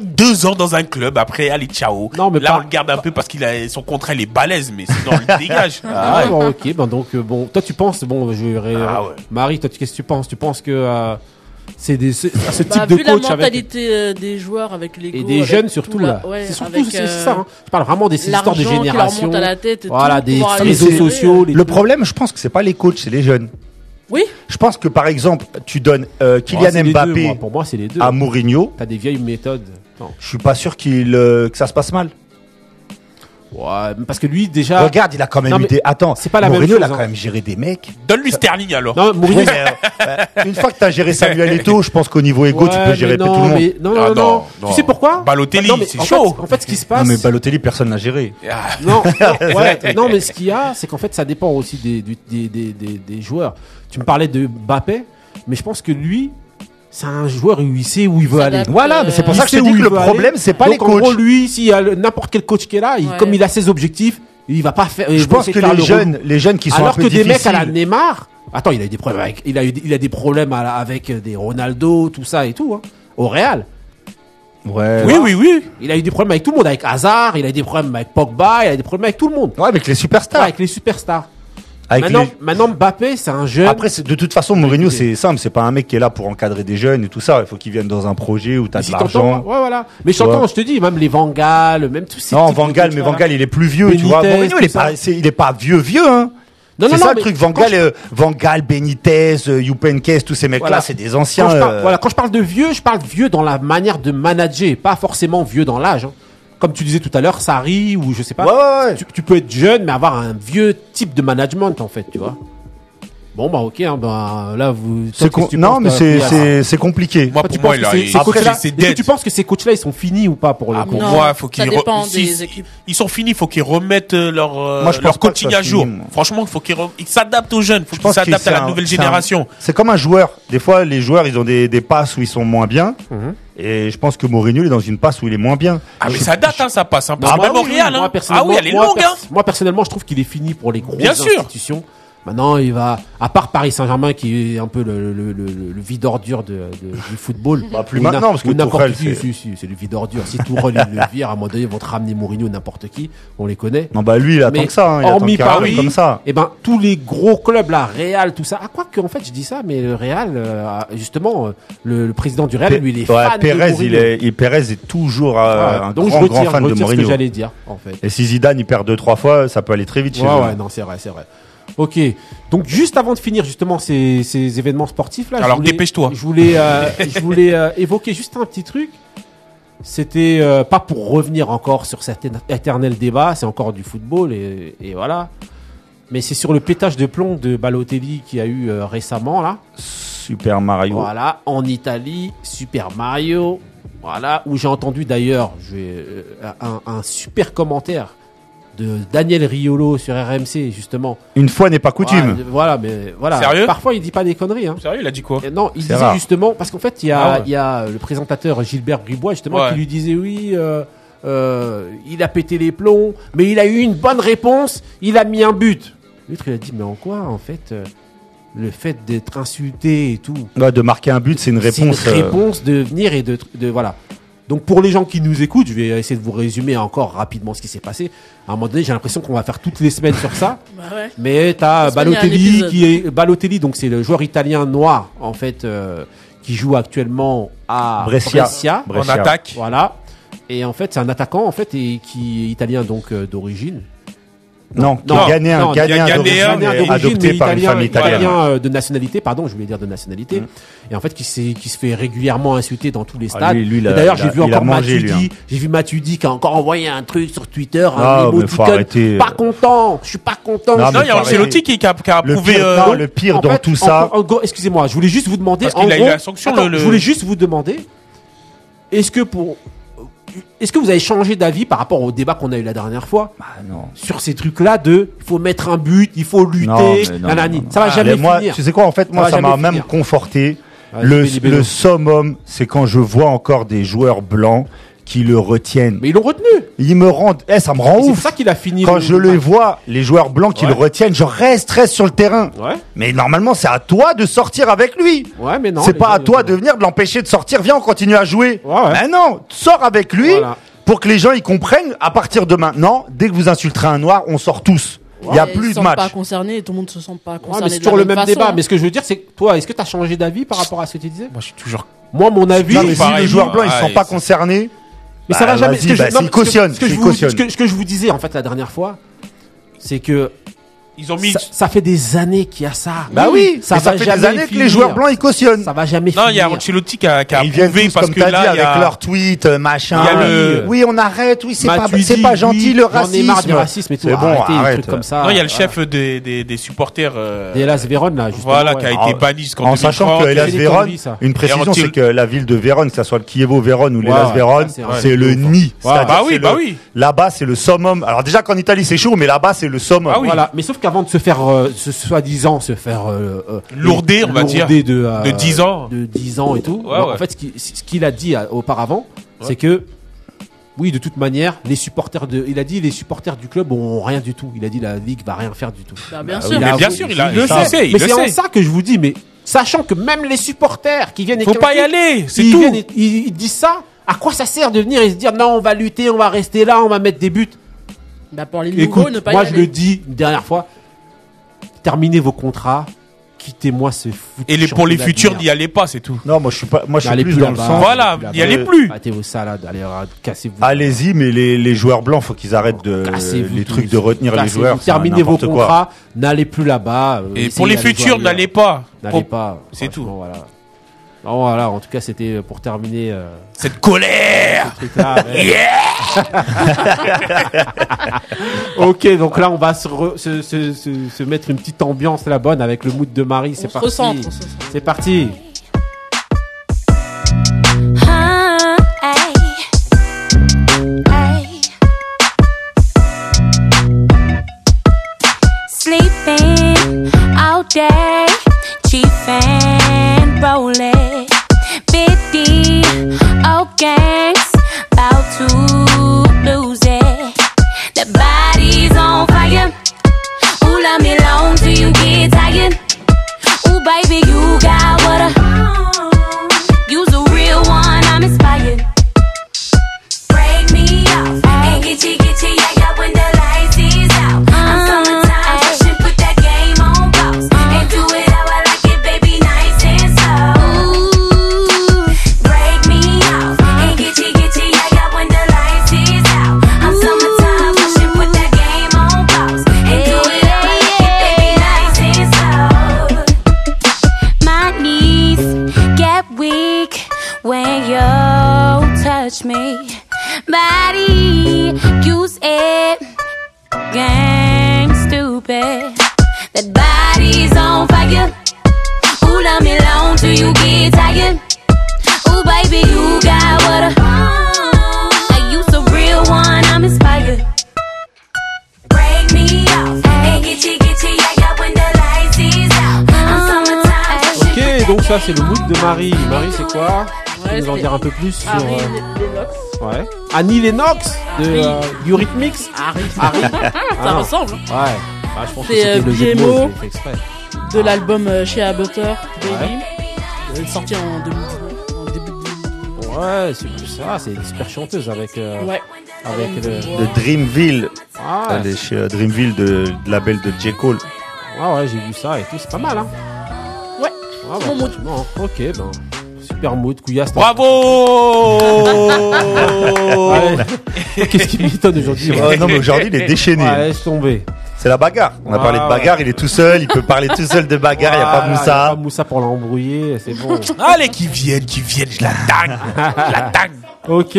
Speaker 3: deux ans dans un club, après, allez, ciao. Non, mais Là, on le garde un peu parce qu'il a son contrat, il est balèze, mais sinon, on le dégage.
Speaker 1: Ah, ouais. bon, ok, ben donc, euh, bon, toi, tu penses, bon, je vais. Ah, ouais. Marie, toi, qu'est-ce que tu penses? Tu penses que. Euh, c'est des ce, ce type bah, de
Speaker 2: vu
Speaker 1: coach
Speaker 2: la mentalité euh, des joueurs avec les
Speaker 1: et des jeunes surtout là c'est surtout c'est ça hein. je parle vraiment des histoires de génération
Speaker 2: à la tête
Speaker 1: voilà des réseaux sociaux
Speaker 4: le problème je pense que c'est pas les coachs c'est les jeunes
Speaker 2: oui.
Speaker 4: Je pense que par exemple, tu donnes euh, Kylian Mbappé
Speaker 1: pour moi, c'est les deux.
Speaker 4: à Mourinho.
Speaker 1: T'as des vieilles méthodes.
Speaker 4: Non. Je suis pas sûr qu'il euh, que ça se passe mal.
Speaker 1: Ouais, parce que lui déjà.
Speaker 4: Regarde, il a quand même eu des. Attends, c'est pas la Mourinho, même chose, il a quand même géré des mecs.
Speaker 3: Donne-lui Sterling alors.
Speaker 1: Non, Mourinho.
Speaker 4: Euh, une fois que t'as géré Samuel Eto'o, je pense qu'au niveau égo, tu peux gérer non, tout le monde. Mais
Speaker 1: non, ah, non, non, Tu sais pourquoi
Speaker 3: Balotelli, c'est chaud.
Speaker 1: en fait, ce qui se passe.
Speaker 4: Non, mais Balotelli, personne n'a géré.
Speaker 1: Ah. Non, ouais, non, mais ce qu'il y a, c'est qu'en fait, ça dépend aussi des, des, des, des, des joueurs. Tu me parlais de Mbappé, mais je pense que lui, c'est un joueur où il sait où il veut aller.
Speaker 4: Voilà, mais c'est pour ça que je te dis que le problème, c'est pas les coachs. En
Speaker 1: gros, lui, s'il y a n'importe quel coach qui est là, comme il a ses objectifs, il va pas faire.
Speaker 4: Je pense que les jeunes, les jeunes qui sont
Speaker 1: alors
Speaker 4: un peu
Speaker 1: que des mecs à la Neymar. Attends, il a eu des problèmes avec, il a eu, il a des problèmes avec des Ronaldo, tout ça et tout, hein, au Real.
Speaker 4: Ouais.
Speaker 1: Oui, oui, oui. Il a eu des problèmes avec tout le monde, avec Hazard, il a eu des problèmes avec Pogba, il a eu des problèmes avec tout le monde.
Speaker 4: Ouais, avec les superstars.
Speaker 1: avec les superstars maintenant, maintenant, Mbappé, c'est un jeune.
Speaker 4: Après, de toute façon, Mourinho, c'est simple. C'est pas un mec qui est là pour encadrer des jeunes et tout ça. Il faut qu'il vienne dans un projet où t'as de l'argent.
Speaker 1: Ouais, voilà. Mais j'entends, je te dis, même les Vangal, même tous ces.
Speaker 4: Non, Vangal, mais Vangal, il est plus vieux, tu vois. Mourinho, il est pas, il est pas vieux, vieux, hein. Non, c'est ça le truc, Vangal, euh, Vangal, Benitez, euh, Youpenkes, tous ces mecs-là, c'est des anciens.
Speaker 1: Euh. Voilà, quand je parle de vieux, je parle vieux dans la manière de manager, pas forcément vieux dans l'âge. Hein comme tu disais tout à l'heure, Sari ou je sais pas.
Speaker 4: Ouais, ouais,
Speaker 1: tu, tu, peux être jeune mais avoir un vieux type de management en fait, tu vois. Bon bah ok, hein, bah, là vous.
Speaker 4: non mais c'est c'est compliqué.
Speaker 3: Moi pour moi il a.
Speaker 1: Après, tu penses que ces coachs là ils sont finis ou pas pour le
Speaker 3: ah, coup Moi faut qu'ils ils sont finis, faut qu'ils remettent euh, leur euh, leur coaching à jour. Franchement, faut qu'ils s'adaptent aux jeunes, faut qu'ils s'adaptent à la nouvelle génération.
Speaker 4: C'est comme un joueur. Des fois les joueurs ils ont des des passes où ils sont moins bien. Et je pense que Mourinho est dans une passe où il est moins bien.
Speaker 3: Ah mais ça date hein, ça passe hein, ah, même au Real hein. Ah oui, elle est longue hein.
Speaker 1: Moi personnellement, je trouve qu'il est fini pour les grosses institutions. Maintenant, il va, à part Paris Saint-Germain qui est un peu le, le, le, le vide ordure de, de, du football.
Speaker 4: Bah, plus maintenant, parce que n'importe
Speaker 1: qui, si, si, c'est le vide ordure. Si Tourelle le vire, à un moment donné, ils vont te ramener Mourinho, n'importe qui. On les connaît.
Speaker 4: Non, bah, lui, il attend que ça, hein, il
Speaker 1: hormis Paris, comme ça. Et eh ben, tous les gros clubs, là, Real, tout ça. Ah, quoi que, en fait, je dis ça, mais le Real, euh, justement, euh, le, président du Real, lui, il est ouais, fan
Speaker 4: Pérez, il est, il, Pérez est toujours euh, un donc grand, je retire, grand fan de Mourinho.
Speaker 1: ce que j'allais dire, en fait.
Speaker 4: Et si Zidane, il perd deux, trois fois, ça peut aller très vite chez
Speaker 1: ouais, Ouais, non, c'est vrai, c'est vrai. Ok. Donc juste avant de finir justement ces, ces événements sportifs là,
Speaker 3: alors dépêche-toi.
Speaker 1: Je voulais, euh, je voulais euh, évoquer juste un petit truc. C'était euh, pas pour revenir encore sur cet éternel débat, c'est encore du football et, et voilà. Mais c'est sur le pétage de plomb de Balotelli qui a eu récemment là.
Speaker 4: Super Mario.
Speaker 1: Voilà, en Italie, Super Mario. Voilà, où j'ai entendu d'ailleurs un, un super commentaire de Daniel Riolo sur RMC justement.
Speaker 4: Une fois n'est pas coutume.
Speaker 1: Voilà, mais voilà.
Speaker 3: Sérieux?
Speaker 1: Parfois il dit pas des conneries. Hein.
Speaker 3: Sérieux, il a dit quoi?
Speaker 1: Non, il disait justement parce qu'en fait il y a, ah il y a le présentateur Gilbert Bribois justement qui lui disait oui. Euh, euh, il a pété les plombs, mais il a eu une bonne réponse, il a mis un but. L'autre il a dit mais en quoi en fait euh, le fait d'être insulté et tout.
Speaker 4: de marquer un but, c'est une réponse.
Speaker 1: C'est une réponse de venir et de, de voilà. Donc pour les gens qui nous écoutent, je vais essayer de vous résumer encore rapidement ce qui s'est passé. À un moment donné, j'ai l'impression qu'on va faire toutes les semaines sur ça.
Speaker 2: bah ouais.
Speaker 1: Mais t'as Balotelli qui est Balotelli, donc c'est le joueur italien noir en fait euh, qui joue actuellement à Brescia,
Speaker 3: en attaque.
Speaker 1: Voilà. Et en fait, c'est un attaquant en fait et qui est italien donc euh, d'origine.
Speaker 4: Non, non, ghanéen, ghanéen adopté par une famille italienne.
Speaker 1: Euh, de nationalité, pardon, je voulais dire de nationalité. Mm. Et en fait, qui, qui se fait régulièrement insulter dans tous les ah, stades. Ah, D'ailleurs, j'ai vu encore Matuidi, hein. j'ai vu Matuidi qui a encore envoyé un truc sur Twitter,
Speaker 4: un ah,
Speaker 1: Pas content, je suis pas content.
Speaker 3: Non, il y a Ancelotti qui, qui, a, qui a approuvé. Le pire,
Speaker 4: euh... non, le pire dans tout ça.
Speaker 1: Excusez-moi, je voulais juste vous demander.
Speaker 3: Parce qu'il a eu la sanction.
Speaker 1: Je voulais juste vous demander. Est-ce que pour est-ce que vous avez changé d'avis par rapport au débat qu'on a eu la dernière fois
Speaker 4: bah, non.
Speaker 1: Sur ces trucs-là de il faut mettre un but, il faut lutter, non, ça va jamais
Speaker 4: moi, Tu sais quoi, en fait, moi, ça m'a même conforté. le, le summum, c'est quand je vois encore des joueurs blancs qui le retiennent.
Speaker 1: Mais ils l'ont retenu.
Speaker 4: Ils me rendent, eh, ça me rend ouf.
Speaker 1: C'est ça qu'il a fini.
Speaker 4: Quand je les vois, les joueurs blancs qui le retiennent, je reste, reste sur le terrain.
Speaker 1: Ouais.
Speaker 4: Mais normalement, c'est à toi de sortir avec lui.
Speaker 1: Ouais, mais non.
Speaker 4: C'est pas à toi de venir de l'empêcher de sortir. Viens, on continue à jouer.
Speaker 1: Ouais, ouais.
Speaker 4: Mais non, sors avec lui pour que les gens ils comprennent. À partir de maintenant, dès que vous insulterez un noir, on sort tous. Il n'y a plus de match.
Speaker 2: pas concerné, tout le monde se sent pas concerné.
Speaker 1: mais c'est toujours le même débat. Mais ce que je veux dire, c'est toi, est-ce que tu as changé d'avis par rapport à ce que tu disais?
Speaker 3: Moi, je suis toujours.
Speaker 1: Moi, mon avis.
Speaker 4: Non, mais si les joueurs blancs, ils sont pas concernés.
Speaker 1: Mais ça va jamais.
Speaker 4: Ce que, bah, je, cautionne, ce, que,
Speaker 1: ce que je vous disais en fait la dernière fois, c'est que
Speaker 3: ils ont mis.
Speaker 1: Ça, fait des années qu'il y a ça.
Speaker 4: Bah oui, ça, fait des années que les joueurs blancs ils cautionnent.
Speaker 1: Ça va jamais
Speaker 3: Non, il y a Ancelotti qui a, qui a approuvé parce que là,
Speaker 4: il y a avec leurs tweets, euh, machin. Il y a le... Oui, on arrête. Oui, c'est pas, c'est pas gentil le racisme.
Speaker 1: marre du racisme et tout.
Speaker 4: Bon, arrêtez, arrête.
Speaker 1: comme ça.
Speaker 3: Non, il y a le chef des, des, des supporters. Euh...
Speaker 1: D'Elas Vérone là, justement.
Speaker 3: Voilà, qui a été banni jusqu'en
Speaker 4: En sachant que Elas Vérone, une précision, c'est que la ville de Vérone, que ce soit le Kievo Vérone ou l'Elas Vérone, c'est le nid.
Speaker 3: Bah oui, bah oui.
Speaker 4: Là-bas, c'est le summum. Alors déjà qu'en Italie c'est chaud, mais là-bas c'est le summum.
Speaker 1: Voilà, mais sauf qu'avant de se faire ce soi-disant se faire euh,
Speaker 3: euh lourder, on va dire,
Speaker 1: de, euh,
Speaker 3: de 10 ans,
Speaker 1: de 10 ans et tout. En fait, ce qu'il a dit auparavant, c'est que oui, de toute manière, les supporters de, il a dit les supporters du club ont rien du tout. Il a dit la ligue va rien faire du tout.
Speaker 2: Bah, bien sûr,
Speaker 3: mais bien sûr, il, a,
Speaker 1: le
Speaker 3: sait.
Speaker 1: mais c'est en ça que je vous dis, mais sachant que même les supporters qui viennent,
Speaker 3: faut pas y aller, c'est
Speaker 1: tout. ils, disent ça. À quoi ça sert de venir et se dire non, on va lutter, on va rester là, on va mettre des buts?
Speaker 2: Bah pour les nouveaux, ne pas
Speaker 1: moi je le dis une dernière fois, terminez vos contrats, quittez-moi ce foot.
Speaker 3: Et les, pour les futurs, n'y allez pas, c'est tout.
Speaker 4: Non, moi je suis pas, moi je suis plus, dans le sens.
Speaker 3: Voilà, n'y allez plus.
Speaker 1: Arrêtez vos salades, allez, cassez-vous.
Speaker 4: Allez-y, mais les, les joueurs blancs, faut qu'ils arrêtent de, les trucs de retenir les joueurs.
Speaker 1: Terminez vos contrats, n'allez plus là-bas.
Speaker 3: Euh, Et pour les futurs, n'allez pas.
Speaker 1: N'allez pas.
Speaker 3: C'est tout.
Speaker 1: Voilà. Voilà, en tout cas, c'était pour terminer. Euh,
Speaker 3: Cette colère!
Speaker 1: ok, donc là, on va se, se, se, se, mettre une petite ambiance la bonne avec le mood de Marie. C'est parti. C'est parti. Sleeping all day, rolling. Bitty, oh gangs, about to lose it. The body's
Speaker 6: on fire. Ooh, let me long till you get tired. Ooh, baby, you got what a.
Speaker 1: Marie. Marie, c'est quoi Tu peux nous en dire un peu plus sur. Euh,
Speaker 2: Lennox.
Speaker 1: Ouais. Annie Lennox de euh, Eurythmics.
Speaker 2: Harry.
Speaker 1: Harry.
Speaker 2: Ça
Speaker 1: Ah.
Speaker 2: ressemble.
Speaker 1: Ouais. Bah, je pense que c'était
Speaker 2: euh,
Speaker 1: le de
Speaker 2: BMO. De l'album euh, chez Butter, Baby.
Speaker 1: Ouais.
Speaker 2: Euh, sorti en 2019. En début de...
Speaker 1: Ouais, c'est plus ça, c'est une super chanteuse avec. euh,
Speaker 2: Ouais.
Speaker 1: Avec le-
Speaker 4: De Dreamville.
Speaker 1: Ah,
Speaker 4: Elle est chez euh, Dreamville de, de label de J. Cole.
Speaker 1: ouais, ouais, j'ai vu ça et tout, c'est pas mal, hein. Ah,
Speaker 2: Mon mood.
Speaker 1: Ok, ben. Super mood, Couillasse.
Speaker 3: Bravo
Speaker 1: Ouais. Qu'est-ce qui m'étonne aujourd'hui
Speaker 4: Ouais, non, mais aujourd'hui, il est déchaîné.
Speaker 1: Ouais, laisse tomber.
Speaker 4: C'est la bagarre. On a parlé de
Speaker 1: ouais.
Speaker 4: bagarre, il est tout seul, il peut parler tout seul de bagarre, il n'y a pas
Speaker 1: y a
Speaker 4: Moussa.
Speaker 1: pas Moussa pour l'embrouiller, c'est bon.
Speaker 3: Allez, qui viennent, qui viennent, je la tangue Je la tangue
Speaker 1: ok.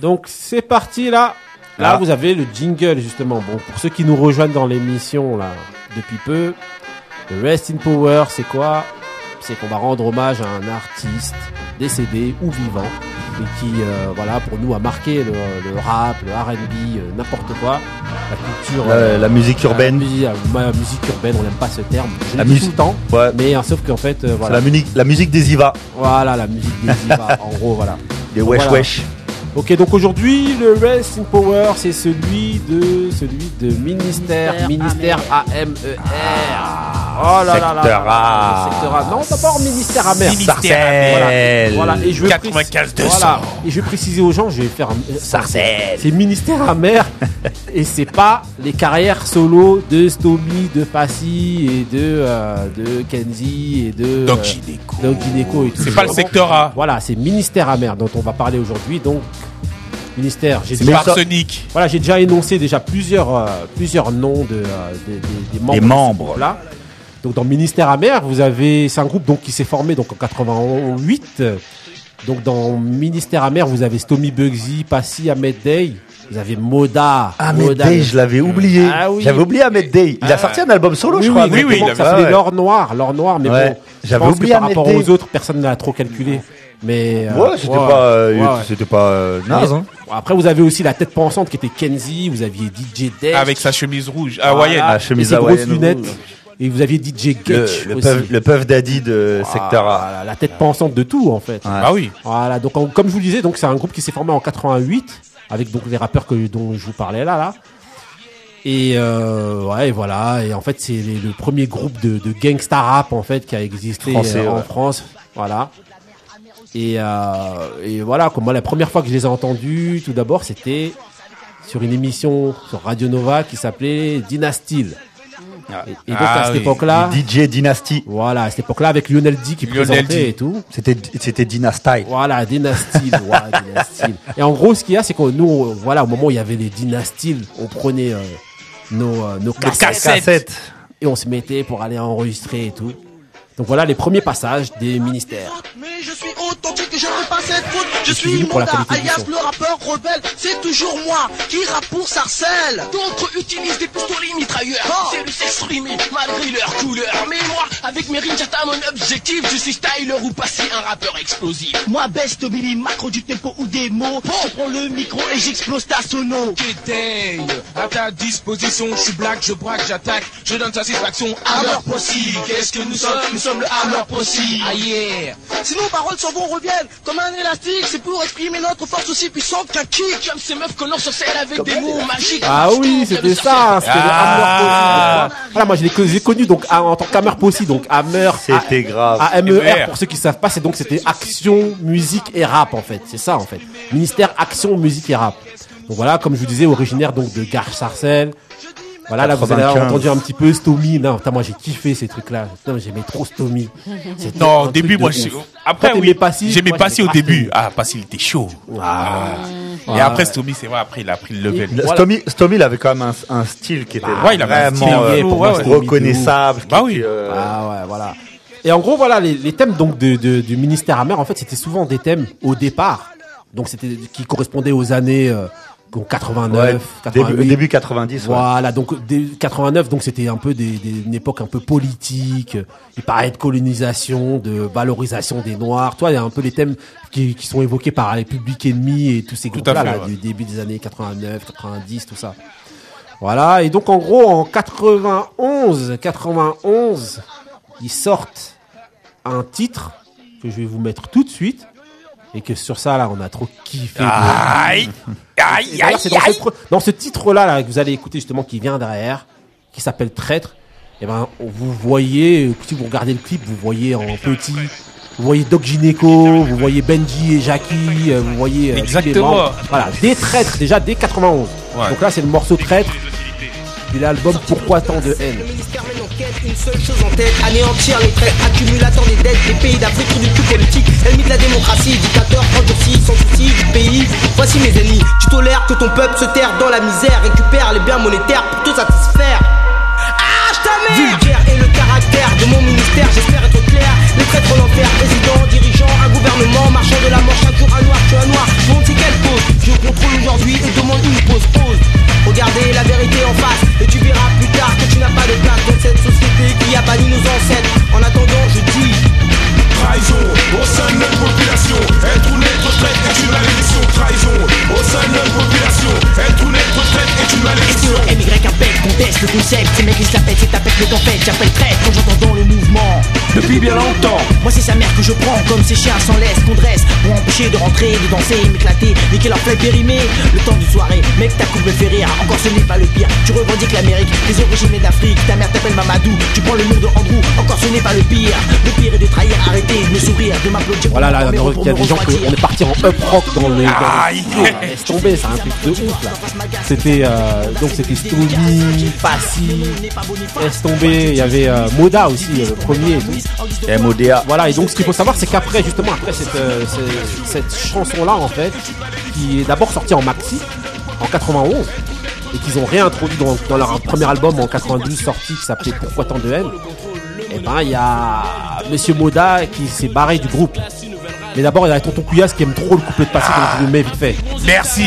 Speaker 1: Donc c'est parti là. Là
Speaker 4: Ah.
Speaker 1: vous avez le jingle justement. Bon pour ceux qui nous rejoignent dans l'émission là depuis peu, le Rest in Power c'est quoi? C'est qu'on va rendre hommage à un artiste décédé ou vivant et qui euh, voilà pour nous a marqué le, le rap, le R&B, euh, n'importe quoi, la culture,
Speaker 4: La,
Speaker 1: euh,
Speaker 4: la musique
Speaker 1: la
Speaker 4: urbaine.
Speaker 1: musique, la musique urbaine, on n'aime pas ce terme. Je
Speaker 4: La musique-
Speaker 1: tout le temps,
Speaker 4: Ouais.
Speaker 1: mais euh, sauf qu'en fait euh,
Speaker 4: C'est
Speaker 1: voilà,
Speaker 4: la, musique, la musique des IVA,
Speaker 1: voilà la musique des divas, en gros voilà.
Speaker 4: des wesh
Speaker 1: Voilà.
Speaker 4: wesh.
Speaker 1: Ok, donc aujourd'hui, le Rest in Power, c'est celui de celui de ministère, ministère AMER. Oh là là là.
Speaker 4: Secteur. A.
Speaker 1: Secteur A. Non, d'abord ministère AMER.
Speaker 4: Sarcelles.
Speaker 1: Voilà, et je vais
Speaker 3: 95
Speaker 1: préciser-
Speaker 3: 200.
Speaker 1: Voilà, et je vais préciser aux gens, je vais faire un-
Speaker 4: Sarcelles.
Speaker 1: C'est ministère amer et c'est pas les carrières solo de Stomy, de Passy et de euh, de Kenzie et de
Speaker 3: Doc
Speaker 1: euh,
Speaker 3: Gineco.
Speaker 1: Doc Gineco et tout.
Speaker 3: C'est pas le secteur A.
Speaker 1: Voilà, c'est ministère amer dont on va parler aujourd'hui. Donc ministère, j'ai déjà, voilà, j'ai déjà énoncé déjà plusieurs euh, plusieurs noms de, euh, des- membres.
Speaker 4: Des membres.
Speaker 1: Donc dans ministère amer, vous avez c'est un groupe donc qui s'est formé donc en 88. Donc dans ministère amer, vous avez Stomy Bugsy, Passy, Ahmed Day. Vous avez Moda.
Speaker 4: Ahmed
Speaker 1: Moda,
Speaker 4: Day, je l'avais oublié.
Speaker 1: Ah oui.
Speaker 4: J'avais oublié Ahmed Day. Il a sorti un album solo,
Speaker 1: oui,
Speaker 4: je crois.
Speaker 1: oui,
Speaker 3: oui, il
Speaker 1: ça s'appelait
Speaker 4: Ouais,
Speaker 1: l'or noir, l'or noir, mais
Speaker 4: Ouais.
Speaker 1: bon,
Speaker 4: J'avais
Speaker 1: pense que
Speaker 4: oublié
Speaker 1: par
Speaker 4: Ahmed
Speaker 1: rapport
Speaker 4: Day.
Speaker 1: aux autres, personne n'a trop calculé. Mais euh,
Speaker 4: Ouais, c'était
Speaker 1: ouais,
Speaker 4: pas, euh,
Speaker 1: ouais,
Speaker 4: c'était pas euh, naze. Hein.
Speaker 1: Bon, Après, vous avez aussi la tête pensante qui était Kenzie, vous aviez DJ Death,
Speaker 3: Avec sa chemise rouge.
Speaker 1: voilà,
Speaker 3: Hawaïenne.
Speaker 4: Ah, chemise
Speaker 1: et ses grosses
Speaker 4: hawaïenne
Speaker 1: lunettes,
Speaker 4: rouge.
Speaker 1: Et vous aviez DJ
Speaker 4: Le,
Speaker 1: Getch
Speaker 4: le,
Speaker 1: aussi.
Speaker 4: puff, le puff daddy de Secteur A.
Speaker 1: Voilà, la tête pensante de tout en fait.
Speaker 3: Ah oui.
Speaker 1: Voilà, donc en- comme je vous le disais, donc c'est un groupe qui s'est formé en 88 avec donc les rappeurs que dont je vous parlais là là. Et euh, ouais, voilà. Et en fait, c'est le premier groupe de, de gangsta rap en fait qui a existé
Speaker 4: Français,
Speaker 1: euh, en
Speaker 4: ouais.
Speaker 1: France. Voilà. Et, euh, et voilà, comme moi, la première fois que je les ai entendus, tout d'abord, c'était sur une émission sur Radio Nova qui s'appelait Dynasty. Et, et donc
Speaker 3: Ah
Speaker 1: à cette
Speaker 3: oui.
Speaker 1: époque-là,
Speaker 4: DJ Dynasty.
Speaker 1: voilà, à cette époque-là avec Lionel D qui
Speaker 3: Lionel
Speaker 1: présentait
Speaker 3: D.
Speaker 1: et tout.
Speaker 4: C'était, c'était Dynasty.
Speaker 1: Voilà, Dynasty, voilà, Dynasty. Et en gros, ce qu'il y a, c'est que nous, voilà, au moment où il y avait les Dynasty, on prenait euh, nos, euh, nos cassettes,
Speaker 3: cassettes.
Speaker 1: et on se mettait pour aller enregistrer et tout. Donc voilà les premiers passages des ministères.
Speaker 7: Mais je suis authentique, je ne fais pas cette faute. Je
Speaker 1: suis du
Speaker 7: alias le rappeur rebelle. C'est toujours moi qui rappe pour Sarcelle. D'autres utilisent des pistolets mitrailleurs. C'est le sexe malgré leur couleur. Mais moi, avec mes rimes, j'atteins mon objectif. Je suis styler ou passer un rappeur explosif. Moi, best Billy, macro du tempo ou des mots. Je prends le micro et j'explose ta sono.
Speaker 8: Kéteille, à ta disposition, je suis black, je braque, j'attaque, je donne satisfaction.
Speaker 7: Hammer Posse, qu'est-ce que nous sommes? Sommes le Hammer Posse.
Speaker 8: Ah yeah
Speaker 7: Si nos paroles s'en vont reviennent comme un élastique, c'est pour exprimer notre force aussi puissante qu'un kick. Comme ces meufs qu'on sur scène avec des mots magiques.
Speaker 1: Ah oui, c'était ça, c'était
Speaker 3: Ah.
Speaker 1: le Hammer Posse. Voilà, moi je l'ai connu donc à- en tant qu'Hammer Posse, donc Hammer.
Speaker 4: C'était grave.
Speaker 1: AMER
Speaker 3: MER.
Speaker 1: pour ceux qui savent pas, c'est donc c'était action, musique et rap en fait, c'est ça en fait. Ministère action, musique et rap. Donc voilà, comme je vous disais, originaire donc de Gare Sarcelles. Voilà, là vous avez
Speaker 4: 95.
Speaker 1: entendu un petit peu Stomy. Non, putain, moi j'ai kiffé ces trucs-là. Non, j'aimais trop Stomy.
Speaker 3: Non, au début, moi, je... après,
Speaker 1: Toi,
Speaker 3: oui, j'aimais
Speaker 1: moi,
Speaker 3: Passy au début. Ah, Passy, il était chaud.
Speaker 1: Ah.
Speaker 3: Et après, Stomy, c'est vrai, après, il a pris le level.
Speaker 1: Voilà.
Speaker 4: Stomy, Stomy, il avait quand même un, un style qui était
Speaker 3: ouais, il avait un
Speaker 4: vraiment
Speaker 3: style,
Speaker 4: euh,
Speaker 1: ouais,
Speaker 4: reconnaissable.
Speaker 3: Bah oui.
Speaker 4: euh,
Speaker 1: Ah ouais, voilà. Et en gros, voilà, les, les thèmes donc de, de- du ministère amer, en fait, c'était souvent des thèmes au départ. Donc c'était qui correspondaient aux années euh, 89,
Speaker 4: ouais,
Speaker 1: 88.
Speaker 4: début, début 90. ouais.
Speaker 1: Voilà, donc dès 89, donc c'était un peu des, des- une époque un peu politique. Il parlait de colonisation, de valorisation des Noirs. Toi, il y a un peu les thèmes qui, qui sont évoqués par les Public Enemy et tous ces groupes-là
Speaker 3: ouais.
Speaker 1: du début des années 89, 90, tout ça. Voilà, et donc en gros en 91, 91, ils sortent un titre que je vais vous mettre tout de suite. Et que sur ça, là, on a trop kiffé.
Speaker 3: Aïe Aïe, aïe,
Speaker 1: C'est dans, ce, dans ce titre-là là, que vous allez écouter justement qui vient derrière, qui s'appelle Traître. Et ben, vous voyez, si vous regardez le clip, vous voyez en petit, vous voyez Doc Gineco, vous voyez Benji et Jackie, euh, vous voyez euh,
Speaker 3: Exactement.
Speaker 1: Voilà, des traîtres déjà dès 91. Donc là, c'est le morceau Traître l'album Pourquoi tant de haine une seule chose en tête, anéantir les traits, accumulateur des dettes des pays d'Afrique du tout politique, ennemi de la démocratie, dictateur, endurci, sans souci du pays. Voici mes ennemis, tu tolères que ton peuple se terre dans la misère, récupère les biens monétaires pour te satisfaire. Ah, mère Vulgaire et le de mon ministère, j'espère être clair. Les traîtres l'enfer, président, dirigeant, un gouvernement, marchand de la mort, chaque jour un noir, tu un noir. Mon c'est quelle cause Je contrôle aujourd'hui et demande une pause, pause. Regardez la vérité en face et tu verras plus tard que tu n'as pas de place dans cette société qui a banni nos ancêtres. En attendant, je dis
Speaker 9: Trahison au sein de notre population, être ou n'être traite est une malédiction. Trahison au sein de notre population, être ou n'être traite est une malédiction.
Speaker 10: MY conteste le concept, ces mecs ils se la pètent, c'est ta pète, t'en fait, j'appelle traite quand j'entends dans le mouvement.
Speaker 9: Depuis bien longtemps,
Speaker 10: moi c'est sa mère que je prends comme ces chiens sans laisse qu'on dresse pour empêcher de rentrer, de danser, m'éclater, niquer leur flemme périmée. Le temps d'une soirée, mec ta coupe me fait rire, encore ce n'est pas le pire. Tu revendiques l'Amérique, les origines d'Afrique, ta mère t'appelle Mamadou, tu prends le nom de Andrew, encore ce n'est pas le pire. Le pire est de trahir, arrêter, de me sourire, de m'applaudir.
Speaker 1: Voilà, là, il y a des gens qui on est parti en up rock dans les. Dans laisse tomber, c'est un truc de ouf là. C'était euh, donc c'était Stony, Passy, laisse tomber. Il y avait euh, Moda aussi, euh, le premier.
Speaker 4: Et Modéa.
Speaker 1: Voilà, et donc ce qu'il faut savoir, c'est qu'après, justement, après cette, euh, chanson-là, en fait, qui est d'abord sortie en maxi en 91 et qu'ils ont réintroduit dans, dans, leur premier album en 92 sorti qui s'appelait Pourquoi tant de haine? Et eh ben il y a Monsieur Moda qui s'est barré du groupe. Mais d'abord, il y a Tonton Couillasse qui aime trop le couplet de passé, donc je le mets vite fait.
Speaker 3: Merci.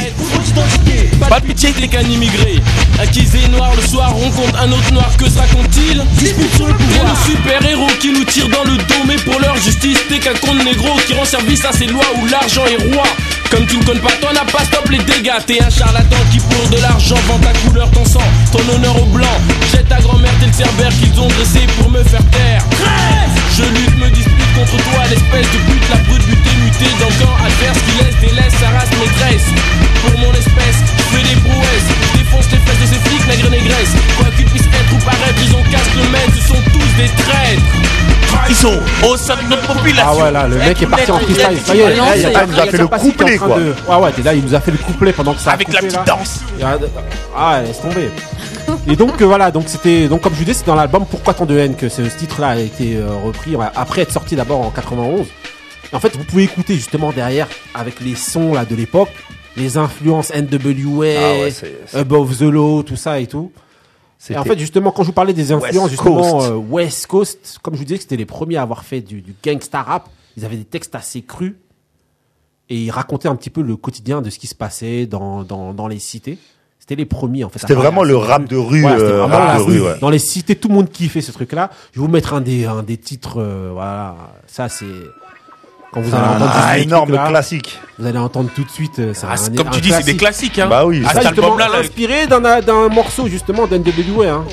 Speaker 11: Pas de pitié que les cannes immigrés. Acquisés noir le soir rencontre un autre noir, que se raconte-t-il? Dispute sur le pouvoir? le super-héros qui nous tire dans le dos, mais pour leur justice, t'es qu'un con négro qui rend service à ces lois où l'argent est roi. Comme tu ne connais pas, toi n'a pas stop les dégâts. T'es un charlatan qui pour de l'argent vend ta couleur, ton sang, ton honneur au blanc. Jette ta grand-mère, t'es le cerbère qu'ils ont dressé pour me faire taire. Je lutte, me dispute contre toi, l'espèce de pute, la brute butée, mutée dans le camp adverse qui laisse, délaisse sa race maîtresse. Pour mon espèce, je fais des prouesses, défonce les fesses de ces flics, nègre négresse. Quoi qu'ils puissent être ou paraître, ils ont casse le maître, ce sont tous des traîtres.
Speaker 3: Ils sont au sein de notre population.
Speaker 1: Ah ouais, là, le mec est parti en freestyle. Ça y est,
Speaker 4: là, il nous a fait le couplet, quoi.
Speaker 1: Ouais, ouais, là, il nous a fait le couplet pendant que ça
Speaker 3: Avec la petite danse.
Speaker 1: Ah, laisse tomber. Et donc euh, voilà, donc c'était donc comme je vous disais, c'est dans l'album Pourquoi tant de haine que ce, titre-là a été euh, repris après être sorti d'abord en 91. Et en fait, vous pouvez écouter justement derrière avec les sons là de l'époque, les influences NWA, ah Above the Law, tout ça et tout. Et en fait, justement, quand je vous parlais des influences, justement, euh, West Coast, comme je vous disais que c'était les premiers à avoir fait du, du gangsta rap, ils avaient des textes assez crus et ils racontaient un petit peu le quotidien de ce qui se passait dans, dans, dans les cités. C'était les premiers en fait.
Speaker 4: C'était vraiment le rap de rue. Euh, rap de rue ouais.
Speaker 1: Dans les cités, tout le monde kiffait ce truc-là. Je vais vous mettre un des, un des titres. Euh, voilà, ça c'est
Speaker 4: quand vous allez ah, entendre un énorme classique.
Speaker 1: Vous allez entendre tout de suite. Euh,
Speaker 3: ah, comme tu dis, c'est des classiques. Hein.
Speaker 4: Bah oui.
Speaker 1: Ah, ça, album-là, inspiré d'un morceau justement d'NWA. Hein.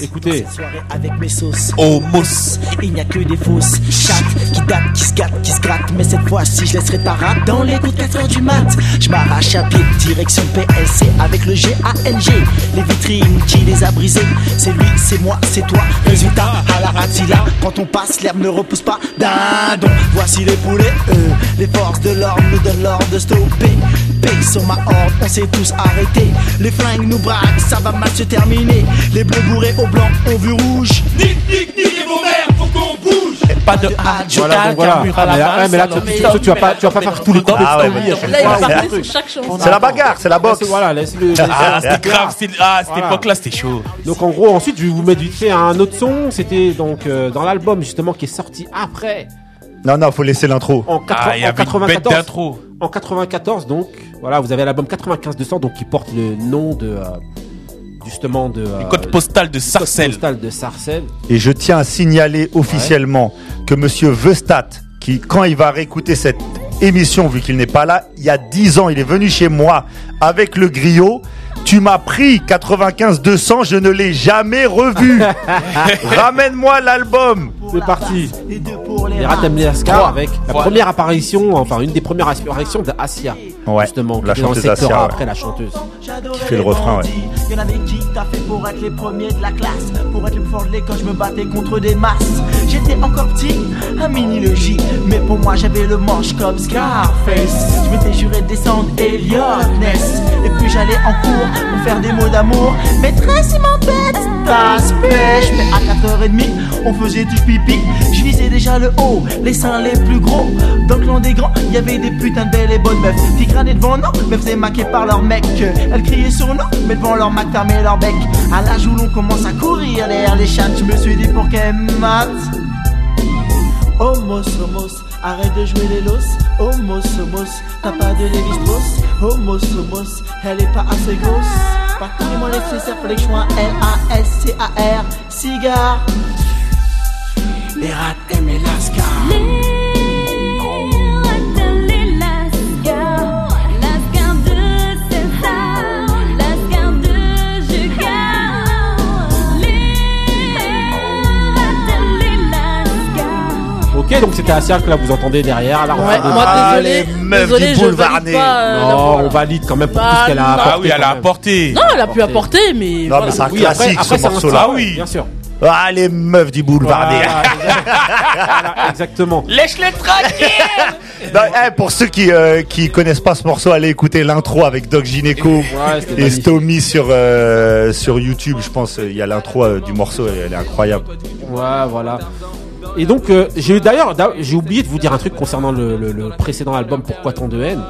Speaker 1: Écoutez.
Speaker 10: Avec mes sauces.
Speaker 3: Oh, mousse.
Speaker 10: Il n'y a que des fausses chattes qui datent, qui se gâtent, qui se grattent. Mais cette fois-ci, je laisserai ta rate dans les coups de 4 heures du mat. Je m'arrache à pied, direction PLC avec le G-A-N-G. Les vitrines qui les a brisées. C'est lui, c'est moi, c'est toi. Résultat à la Attila. Quand on passe, l'herbe ne repousse pas. Dindon, voici les poulets. Euh, les forces de l'ordre nous donnent l'ordre de stopper. Paye sur ma horde, on s'est tous arrêtés. Les flingues nous braquent, ça va mal se terminer. Les bleus bourrés au blanc ont vu rouge.
Speaker 9: Nique, nique, nique vos mères, faut qu'on bouge.
Speaker 3: Pas de hadj,
Speaker 1: voilà, donc voilà. Ah, mais là, tu, tu, vas pas, tu vas pas faire tous les coups
Speaker 4: ah, ouais, C'est la bagarre, c'est la boxe.
Speaker 1: Voilà, laisse-le.
Speaker 3: Ah, c'était grave, ah, cette époque-là, c'était chaud.
Speaker 1: Donc en gros, ensuite, je vais vous mettre vite fait un autre son. C'était donc euh, dans l'album justement qui est sorti après.
Speaker 4: Non, non, faut laisser l'intro.
Speaker 1: En, ah, en 94. En 94, donc, voilà, vous avez l'album 95-200, donc qui porte le nom de. Euh, justement de
Speaker 3: euh, code postal de Sarcelles.
Speaker 1: postal de Sarcelles.
Speaker 4: Et je tiens à signaler officiellement que monsieur Vestat qui quand il va réécouter cette émission vu qu'il n'est pas là, il y a 10 ans, il est venu chez moi avec le griot Tu m'as pris 95-200, je ne l'ai jamais revu. Ramène-moi l'album.
Speaker 1: C'est parti. Les Ratamliaska avec la première apparition, enfin une des premières apparitions de Asia.
Speaker 4: Ouais,
Speaker 1: justement,
Speaker 4: la chanteuse Asia, ouais.
Speaker 1: après la chanteuse.
Speaker 4: Qui fait le refrain, ouais.
Speaker 10: Avait qui t'a fait pour être les premiers de la classe Pour être le fort de l'école, je me battais contre des masses. J'étais encore petit, un mini J Mais pour moi j'avais le manche comme Scarface. Je m'étais juré de descendre Elliot Ness Et puis j'allais en cours pour faire des mots d'amour. Maîtresse il m'embête, tasse pêche. Mais à 4h30, on faisait tous pipi. Je visais déjà le haut, les seins les plus gros. Dans le clan des grands, il y avait des putains de belles et bonnes meufs Qui crânaient devant nous, mais faisaient maquer par leur mec Elles criaient sur nous, mais devant leur Mac fermaient leur bec À l'âge où l'on commence à courir derrière les chats Je me suis dit pour qu'elles matent Homos, homos, arrête de jouer les los. Homos, homos, t'as pas de Lévi-Strauss. Homos, homos, elle est pas assez grosse. Partez-moi nécessaire pour les choix L-A-S-C-A-R, cigare. Les rats aimaient l'ascar.
Speaker 1: Ok, donc c'était Asia que là vous entendez derrière. Là, on
Speaker 2: Ouais,
Speaker 1: va-
Speaker 2: moi,
Speaker 4: Ah,
Speaker 2: désolé.
Speaker 4: les meufs
Speaker 2: désolé,
Speaker 4: du
Speaker 2: je
Speaker 4: boulevard
Speaker 2: valide
Speaker 4: Né.
Speaker 2: pas, euh,
Speaker 1: Non, on valide quand même pour
Speaker 2: Bah,
Speaker 1: tout ce qu'elle a
Speaker 2: non.
Speaker 1: apporté.
Speaker 3: Ah oui, elle a apporté.
Speaker 2: Non, elle a pu apporter, mais.
Speaker 4: Non,
Speaker 2: voilà.
Speaker 4: mais c'est un
Speaker 1: Oui,
Speaker 4: classique
Speaker 1: après,
Speaker 4: ce
Speaker 1: un
Speaker 4: morceau-là.
Speaker 3: Ah oui.
Speaker 1: bien sûr.
Speaker 4: Ah, les meufs du boulevard Né.
Speaker 1: Voilà, voilà, exactement.
Speaker 3: Lèche les traquer
Speaker 4: Non, eh, pour ceux qui euh, qui connaissent pas ce morceau, allez écouter l'intro avec Doc Gineco
Speaker 1: Ouais,
Speaker 4: et. Stomy sur euh, sur YouTube. Je pense il y a l'intro euh, du morceau, et elle est incroyable.
Speaker 1: Ouais, voilà. Et donc, euh, j'ai d'ailleurs, d'ailleurs, j'ai oublié de vous dire un truc concernant le, le- le précédent album Pourquoi tant de haine.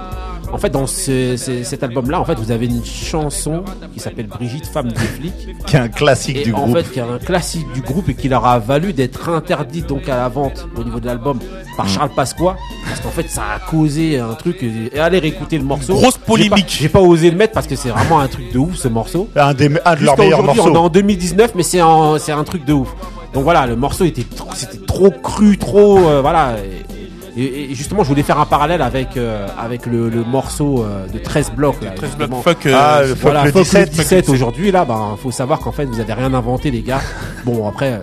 Speaker 1: En fait, dans ce- ce- cet album-là, en fait, vous avez une chanson qui s'appelle Brigitte, femme de flic,
Speaker 4: Qui est un classique
Speaker 1: et
Speaker 4: du
Speaker 1: en
Speaker 4: groupe.
Speaker 1: fait, qui est un classique du groupe et qui leur a valu d'être interdite donc à la vente au niveau de l'album par
Speaker 4: Mm.
Speaker 1: Charles Pasqua, parce qu'en fait, ça a causé un truc. Et allez réécouter le morceau.
Speaker 3: Grosse polémique.
Speaker 1: J'ai pas, osé le mettre parce que c'est vraiment un truc de ouf ce morceau.
Speaker 4: un, des, un de leurs meilleurs
Speaker 1: aujourd'hui, on est
Speaker 4: morceaux.
Speaker 1: en 2019, mais c'est un, c'est un truc de ouf. Donc voilà, le morceau était trop, c'était trop cru, trop, euh, voilà. Et, et- et justement, je voulais faire un parallèle avec euh, avec le, le morceau euh, de 13 blocs. Là,
Speaker 3: 13
Speaker 1: justement.
Speaker 3: blocs, fuck. euh,
Speaker 4: Ah, le fuck
Speaker 1: Voilà,
Speaker 4: le
Speaker 1: fuck
Speaker 4: 17.
Speaker 1: le 17 aujourd'hui là, ben faut savoir qu'en fait vous avez rien inventé les gars. Bon après,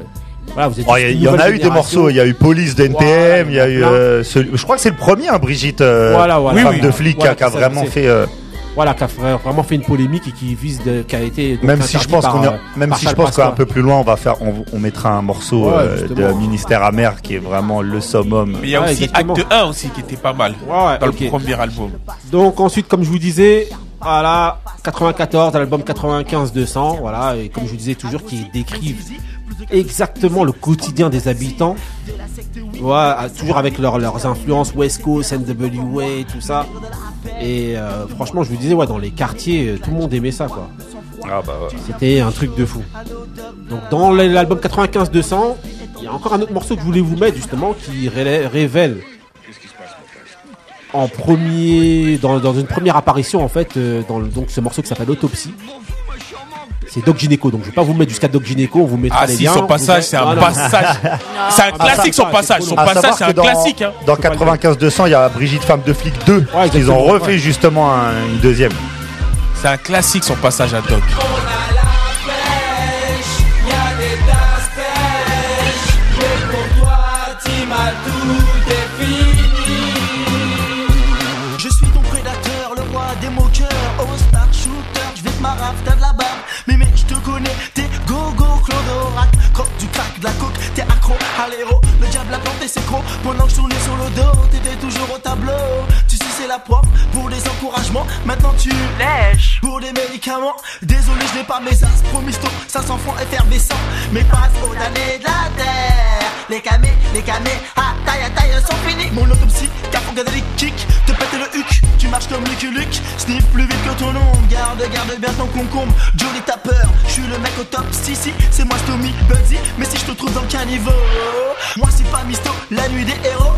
Speaker 1: voilà vous êtes.
Speaker 4: Oh, Il y, en a eu des morceaux. Il y a eu Police de NTM.
Speaker 1: Voilà,
Speaker 4: il y a eu. euh, je crois que c'est le premier, hein, Brigitte, euh,
Speaker 1: Voilà, voilà.
Speaker 4: femme
Speaker 1: Oui,
Speaker 4: de flic,
Speaker 1: Voilà,
Speaker 4: qui a
Speaker 1: qui
Speaker 4: vraiment fait. euh,
Speaker 1: Voilà, qui a vra- vraiment fait une polémique et qui vise, de, qui a été. donc,
Speaker 4: même si je pense qu'on est-
Speaker 1: euh,
Speaker 4: même si je pense qu'un peu plus loin, on va faire, on, on mettra un morceau
Speaker 1: Ouais,
Speaker 4: euh, de. Ministère amer qui est vraiment le summum.
Speaker 3: Mais il y a
Speaker 1: Ouais,
Speaker 3: aussi
Speaker 1: exactement.
Speaker 3: Acte 1 aussi qui était pas mal.
Speaker 1: Ouais, ouais,
Speaker 3: dans le premier album.
Speaker 1: Donc ensuite, comme je vous disais, voilà, 94, l'album 95-200, voilà, et comme je vous disais toujours, qui décrivent exactement le quotidien des habitants, voilà, toujours avec leur- leurs influences West Coast, NWA, tout ça. Et euh, franchement, je vous disais, ouais, dans les quartiers, euh, tout le monde aimait ça, quoi.
Speaker 4: Ah bah ouais.
Speaker 1: C'était un truc de fou. Donc dans l'album 95-200, il y a encore un autre morceau que je voulais vous mettre justement qui ré- révèle en premier, dans, dans une première apparition en fait, euh, dans le- donc ce morceau qui s'appelle Autopsie. C'est Doc Gineco, donc je vais pas vous mettre jusqu'à Doc Gineco, on vous mettra
Speaker 3: Ah
Speaker 1: les
Speaker 3: si,
Speaker 1: liens.
Speaker 3: son passage, c'est un passage. C'est un
Speaker 1: Ah,
Speaker 3: classique son passage. Son passage, c'est un
Speaker 4: dans,
Speaker 3: classique. Hein.
Speaker 4: dans 95-200, il y a Brigitte Femme de flic 2.
Speaker 1: Ouais,
Speaker 4: Ils ont refait
Speaker 1: ouais.
Speaker 4: justement un- une deuxième.
Speaker 3: C'est un classique son passage à Doc.
Speaker 10: À l'héros, le diable a pendant que je tournais sur le dos, t'étais toujours au tableau, tu c'est la prof, pour des encouragements, maintenant tu lèches, pour des médicaments, désolé je n'ai pas mes as, promisto, ça s'en francs effervescent, mais passe aux damnés de la terre, les camés, les camés, ah taille à taille sont finis, mon autopsie, les kicks, te péter le huc, tu marches comme Lucky Luke, sniff plus vite que ton nom, garde, garde bien ton concombre, Johnny t'as peur, je suis le mec au top, si si, c'est moi Stomy, Buddy, mais si je te trouve dans le caniveau, moi c'est pas Misto, la nuit des héros,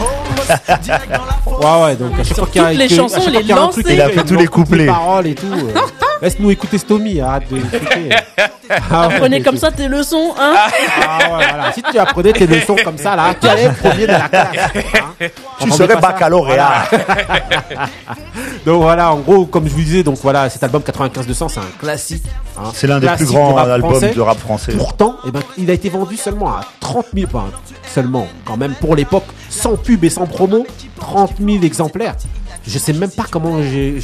Speaker 10: oh, moi, direct dans la fosse.
Speaker 1: Ouais, ouais, donc à chaque fois qu'il y a,
Speaker 2: toutes les chansons, les lancer.
Speaker 4: Il a fait tous les couplets.
Speaker 1: paroles et tout. Laisse-nous écouter Stomy, arrête de.
Speaker 2: Ah, Apprenez comme ça tes leçons, hein
Speaker 1: Ah ouais, voilà. Si tu apprenais tes leçons comme ça, là, tu allais premier de la classe. Hein
Speaker 4: tu serais baccalauréat.
Speaker 1: donc voilà, en gros, comme je vous disais, donc voilà, cet album 95-200, c'est un classique.
Speaker 4: Hein, c'est l'un des plus grands albums de rap français.
Speaker 1: Pourtant, eh ben, il a été vendu seulement à 30 000, enfin, seulement, quand même, pour l'époque, sans pub et sans promo, 30 000 exemplaires. Je sais même pas comment j'ai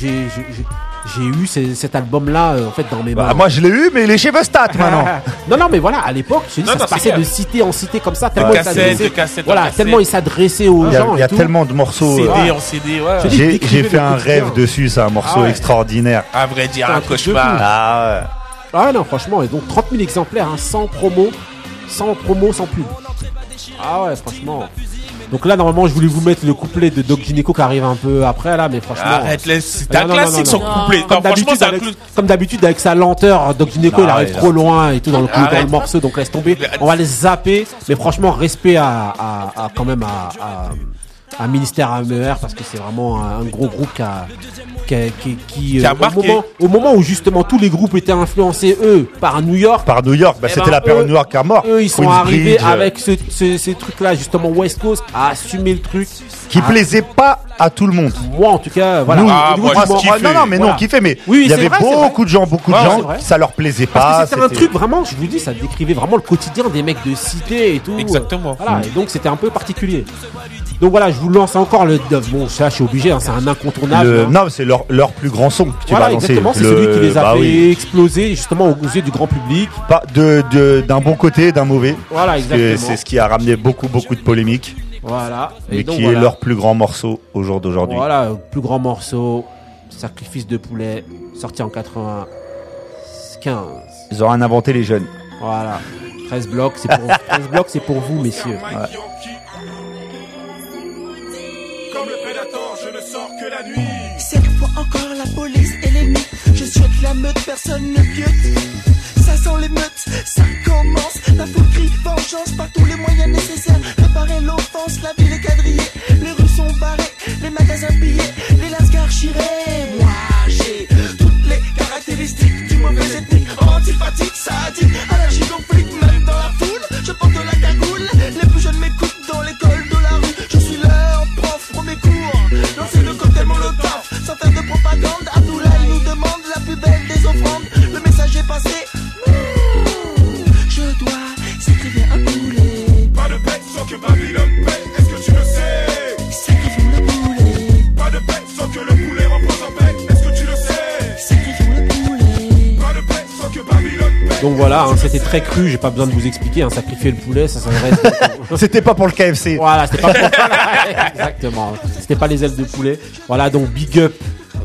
Speaker 1: j'ai eu cet album-là euh, en fait dans mes bah,
Speaker 4: mains. moi je l'ai eu, mais il est chez Vestat maintenant.
Speaker 1: non, non, mais voilà, à l'époque, ça se passait de cité en cité comme ça, tellement il s'adressait. Voilà, tellement il s'adressait aux gens.
Speaker 4: Il y a, tellement de morceaux.
Speaker 3: CD euh, en CD, ouais.
Speaker 4: J'ai fait un rêve dessus, c'est un morceau ah extraordinaire.
Speaker 3: À vrai dire, un, cauchemar.
Speaker 1: Ah ouais. Ah non, franchement, et donc 30 000 exemplaires, hein, sans promo, sans promo, sans pub. Ah ouais, franchement. Donc là, normalement, je voulais vous mettre le couplet de Doc Gineco qui arrive un peu après, là, mais franchement.
Speaker 3: Arrête, c'est un classique son couplet.
Speaker 1: Comme d'habitude, avec, sa lenteur, Doc Gineco, il arrive trop loin et tout dans le, dans le morceau, donc laisse tomber. On va les zapper, mais franchement, respect à, à, quand même à, à ministère AMER parce que c'est vraiment un, gros groupe qui a, qui, qui,
Speaker 3: euh, au,
Speaker 1: moment, au, moment, où justement tous les groupes étaient influencés eux par New York.
Speaker 4: Par New York bah, eh c'était ben, la période New York qui a mort.
Speaker 1: eux ils sont arrivés avec ce, ces trucs là justement West Coast à assumer le truc.
Speaker 4: Qui plaisait pas à tout le monde.
Speaker 1: Moi en tout cas voilà.
Speaker 3: Ah, moi,
Speaker 4: non non mais non qui fait mais il y avait beaucoup de gens beaucoup de gens ça leur plaisait pas
Speaker 1: c'était un truc vraiment je vous dis ça décrivait vraiment le quotidien des mecs de cité et tout.
Speaker 3: Exactement.
Speaker 1: Voilà et donc c'était un peu particulier. Donc voilà, je vous lance encore le. Bon, ça, je suis obligé, hein, c'est un incontournable.
Speaker 4: Hein. Non, c'est leur, leur plus grand son. Que tu
Speaker 1: voilà, exactement, c'est celui qui les a bah fait exploser justement aux yeux du grand public.
Speaker 4: Pas de d'un bon côté, d'un mauvais.
Speaker 1: Voilà, exactement.
Speaker 4: C'est ce qui a ramené beaucoup, beaucoup de polémiques.
Speaker 1: Voilà.
Speaker 4: Et, qui est leur plus grand morceau au jour d'aujourd'hui.
Speaker 1: Voilà, plus grand morceau, Sacrifice de poulet, sorti en 95.
Speaker 4: Ils ont rien inventé les jeunes.
Speaker 1: Voilà. 13 blocs, c'est pour, 13 blocs, c'est pour vous, messieurs.
Speaker 10: Cette fois encore la police et l'ennemi Je souhaite la meute, personne ne piote Ça sent les meutes, ça commence. La foule vengeance par tous les moyens nécessaires. Réparer l'offense, la ville est quadrillée. Les rues sont barrées, les magasins pillés Les lascars chirés. Moi j'ai toutes les caractéristiques du mauvais ethnique Antipathique, sadique, allergie conflit Même
Speaker 1: c'était très cru, j'ai pas besoin de vous expliquer, hein, sacrifier le poulet, ça s'adresse.
Speaker 4: c'était pas pour le KFC.
Speaker 1: Voilà, c'était pas pour Exactement. C'était pas les ailes de poulet. Voilà, donc big up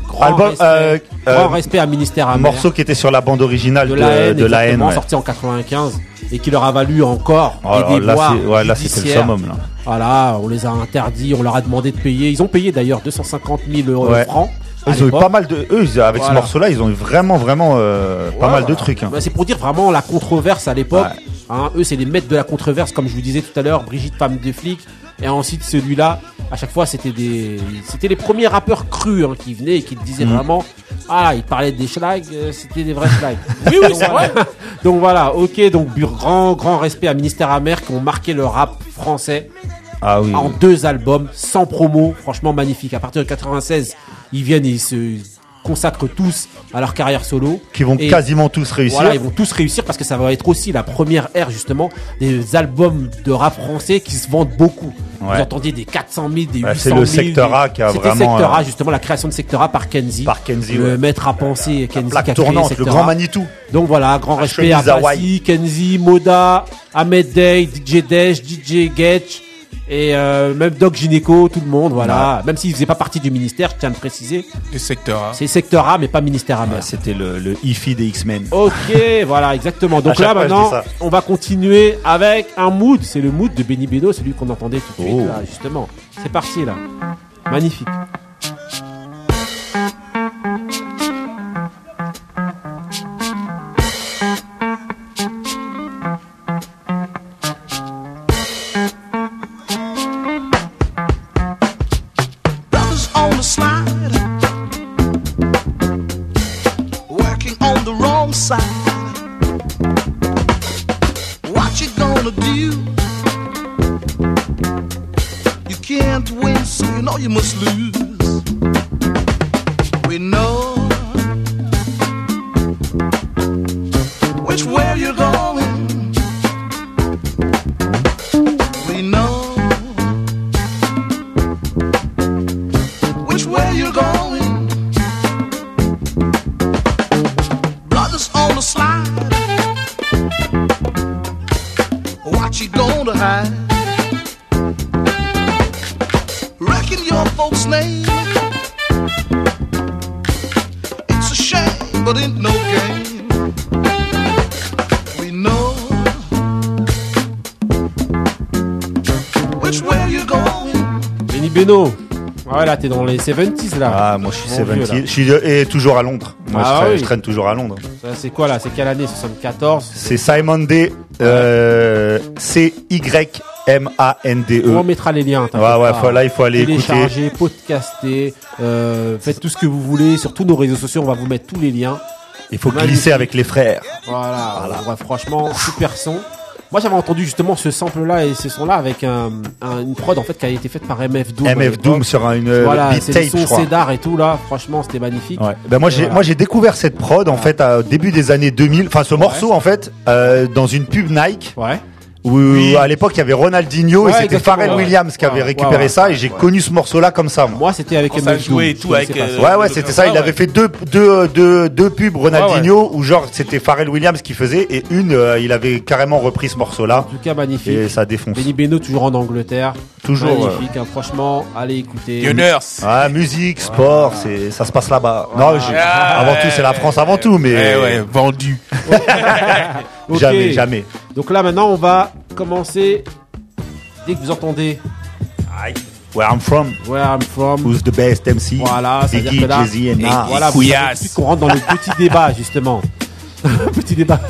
Speaker 1: Grand, respect, euh, grand euh, respect à Ministère Un
Speaker 4: morceau qui était sur la bande originale de, de la haine,
Speaker 1: sorti en 95 et qui leur a valu encore
Speaker 4: oh, des là, ouais, là c'était le summum là.
Speaker 1: Voilà, on les a interdits, on leur a demandé de payer. Ils ont payé d'ailleurs 250 000 francs.
Speaker 4: Ils ont eu pas mal de. Eux, avec ce morceau-là, ils ont eu vraiment, vraiment euh, pas mal de trucs. Hein.
Speaker 1: Bah, c'est pour dire vraiment la controverse à l'époque. Hein, eux, c'est les maîtres de la controverse, comme je vous disais tout à l'heure, Brigitte, femme de flic. Et ensuite, celui-là, à chaque fois, c'était des, c'était les premiers rappeurs crus hein, qui venaient et qui disaient mhm. vraiment, ah, ils parlaient des schlags, euh, c'était des vrais schlags.
Speaker 3: oui, oui, c'est vrai.
Speaker 1: donc voilà, ok, donc grand, grand respect à Ministère Amer qui ont marqué le rap français.
Speaker 4: Ah oui,
Speaker 1: en deux albums, sans promo, franchement magnifique. À partir de 96, ils viennent et ils se consacrent tous à leur carrière solo.
Speaker 4: Qui vont quasiment tous réussir.
Speaker 1: Voilà, ils vont tous réussir parce que ça va être aussi la première ère justement des albums de rap français qui se vendent beaucoup. Vous entendiez des 400 000, des 800 000.
Speaker 4: C'est le secteur A qui a vraiment.
Speaker 1: Secteur A, euh, justement, la création de secteur A par Kenzie.
Speaker 4: Par Kenzie,
Speaker 1: Le maître à penser, Kenzie.
Speaker 4: La plaque tournante, le grand Manitou.
Speaker 1: Donc voilà, grand respect à Kenzie, Moda, Ahmed Day, DJ Desh, DJ Getch. Et euh, même Doc Gynéco, tout le monde, voilà. Même s'il faisait pas partie du ministère, je tiens à le préciser.
Speaker 3: Du secteur A.
Speaker 1: C'est secteur A, mais pas ministère A.
Speaker 4: C'était le, le IFI des X-Men.
Speaker 1: Ok, voilà, exactement. Donc là, maintenant, on va continuer avec un mood. C'est le mood de Benny Beno, celui qu'on entendait tout de suite, oh. là, justement. C'est parti, là. Magnifique. T'es dans les 70s là.
Speaker 4: Ah, moi je suis
Speaker 1: Mon vieux,
Speaker 4: 70.
Speaker 1: là.
Speaker 4: Je suis et toujours à Londres. Moi
Speaker 1: Ah
Speaker 4: je, traîne,
Speaker 1: oui.
Speaker 4: je traîne toujours à Londres.
Speaker 1: Ça, C'est quoi là? C'est quelle année? 74
Speaker 4: C'est Simon D. Euh, C Y M A N D E.
Speaker 1: On mettra les liens. t'inquiète
Speaker 4: Ouais ouais,
Speaker 1: pas.
Speaker 4: faut- là il faut aller écouter.
Speaker 1: Télécharger, podcaster, euh, faites tout ce que vous voulez sur tous nos réseaux sociaux. On va vous mettre tous les liens.
Speaker 4: Il faut
Speaker 1: Magnifique.
Speaker 4: glisser avec les frères.
Speaker 1: Voilà, franchement, super son. Moi, j'avais entendu justement ce sample-là et ce son-là avec un, un- une prod en fait qui a été faite par MF Doom.
Speaker 4: MF. Doom sur un- une
Speaker 1: voilà,
Speaker 4: beat tape,
Speaker 1: son
Speaker 4: je crois.
Speaker 1: Cédar et tout là. Franchement, c'était magnifique.
Speaker 4: Ouais. Ben moi j'ai
Speaker 1: voilà.
Speaker 4: moi j'ai découvert cette prod en fait au début des années 2000 enfin ce morceau en fait euh, dans une pub Nike
Speaker 1: Ouais.
Speaker 4: Où à l'époque il y avait Ronaldinho
Speaker 1: Ouais,
Speaker 4: et c'était Pharrell
Speaker 1: ouais.
Speaker 4: Williams qui
Speaker 1: Ouais,
Speaker 4: avait
Speaker 1: ouais,
Speaker 4: récupéré
Speaker 1: ouais,
Speaker 4: ça et j'ai
Speaker 1: ouais.
Speaker 4: connu ce morceau là comme ça moi.
Speaker 1: Moi, c'était avec MF Doom.
Speaker 3: et tout avec, euh.
Speaker 4: Ouais ouais c'était ça il avait fait deux deux deux deux pubs Ronaldinho où genre c'était Pharrell Williams qui faisait et une euh, il avait carrément repris ce morceau là
Speaker 1: En tout cas, magnifique.
Speaker 4: et ça défonce
Speaker 1: Benny Beno toujours en Angleterre.
Speaker 4: toujours euh,
Speaker 1: Magnifique, hein, franchement, allez écouter.
Speaker 3: Gunners.
Speaker 4: ah, musique, sport, c'est ça se passe là-bas. Non, j'ai-
Speaker 3: Ah,
Speaker 4: avant tout, c'est la France avant tout, mais
Speaker 3: Eh ouais, vendu.
Speaker 4: Jamais, jamais.
Speaker 1: Donc là, maintenant, on va commencer. Dès que vous entendez
Speaker 4: Where I'm from,
Speaker 1: Where I'm From,
Speaker 4: who's the best MC,
Speaker 1: Voilà, veut
Speaker 4: Biggie, Jay-Z Nas.
Speaker 1: Voilà, qu'on rentre dans le petit débat, justement. petit débat.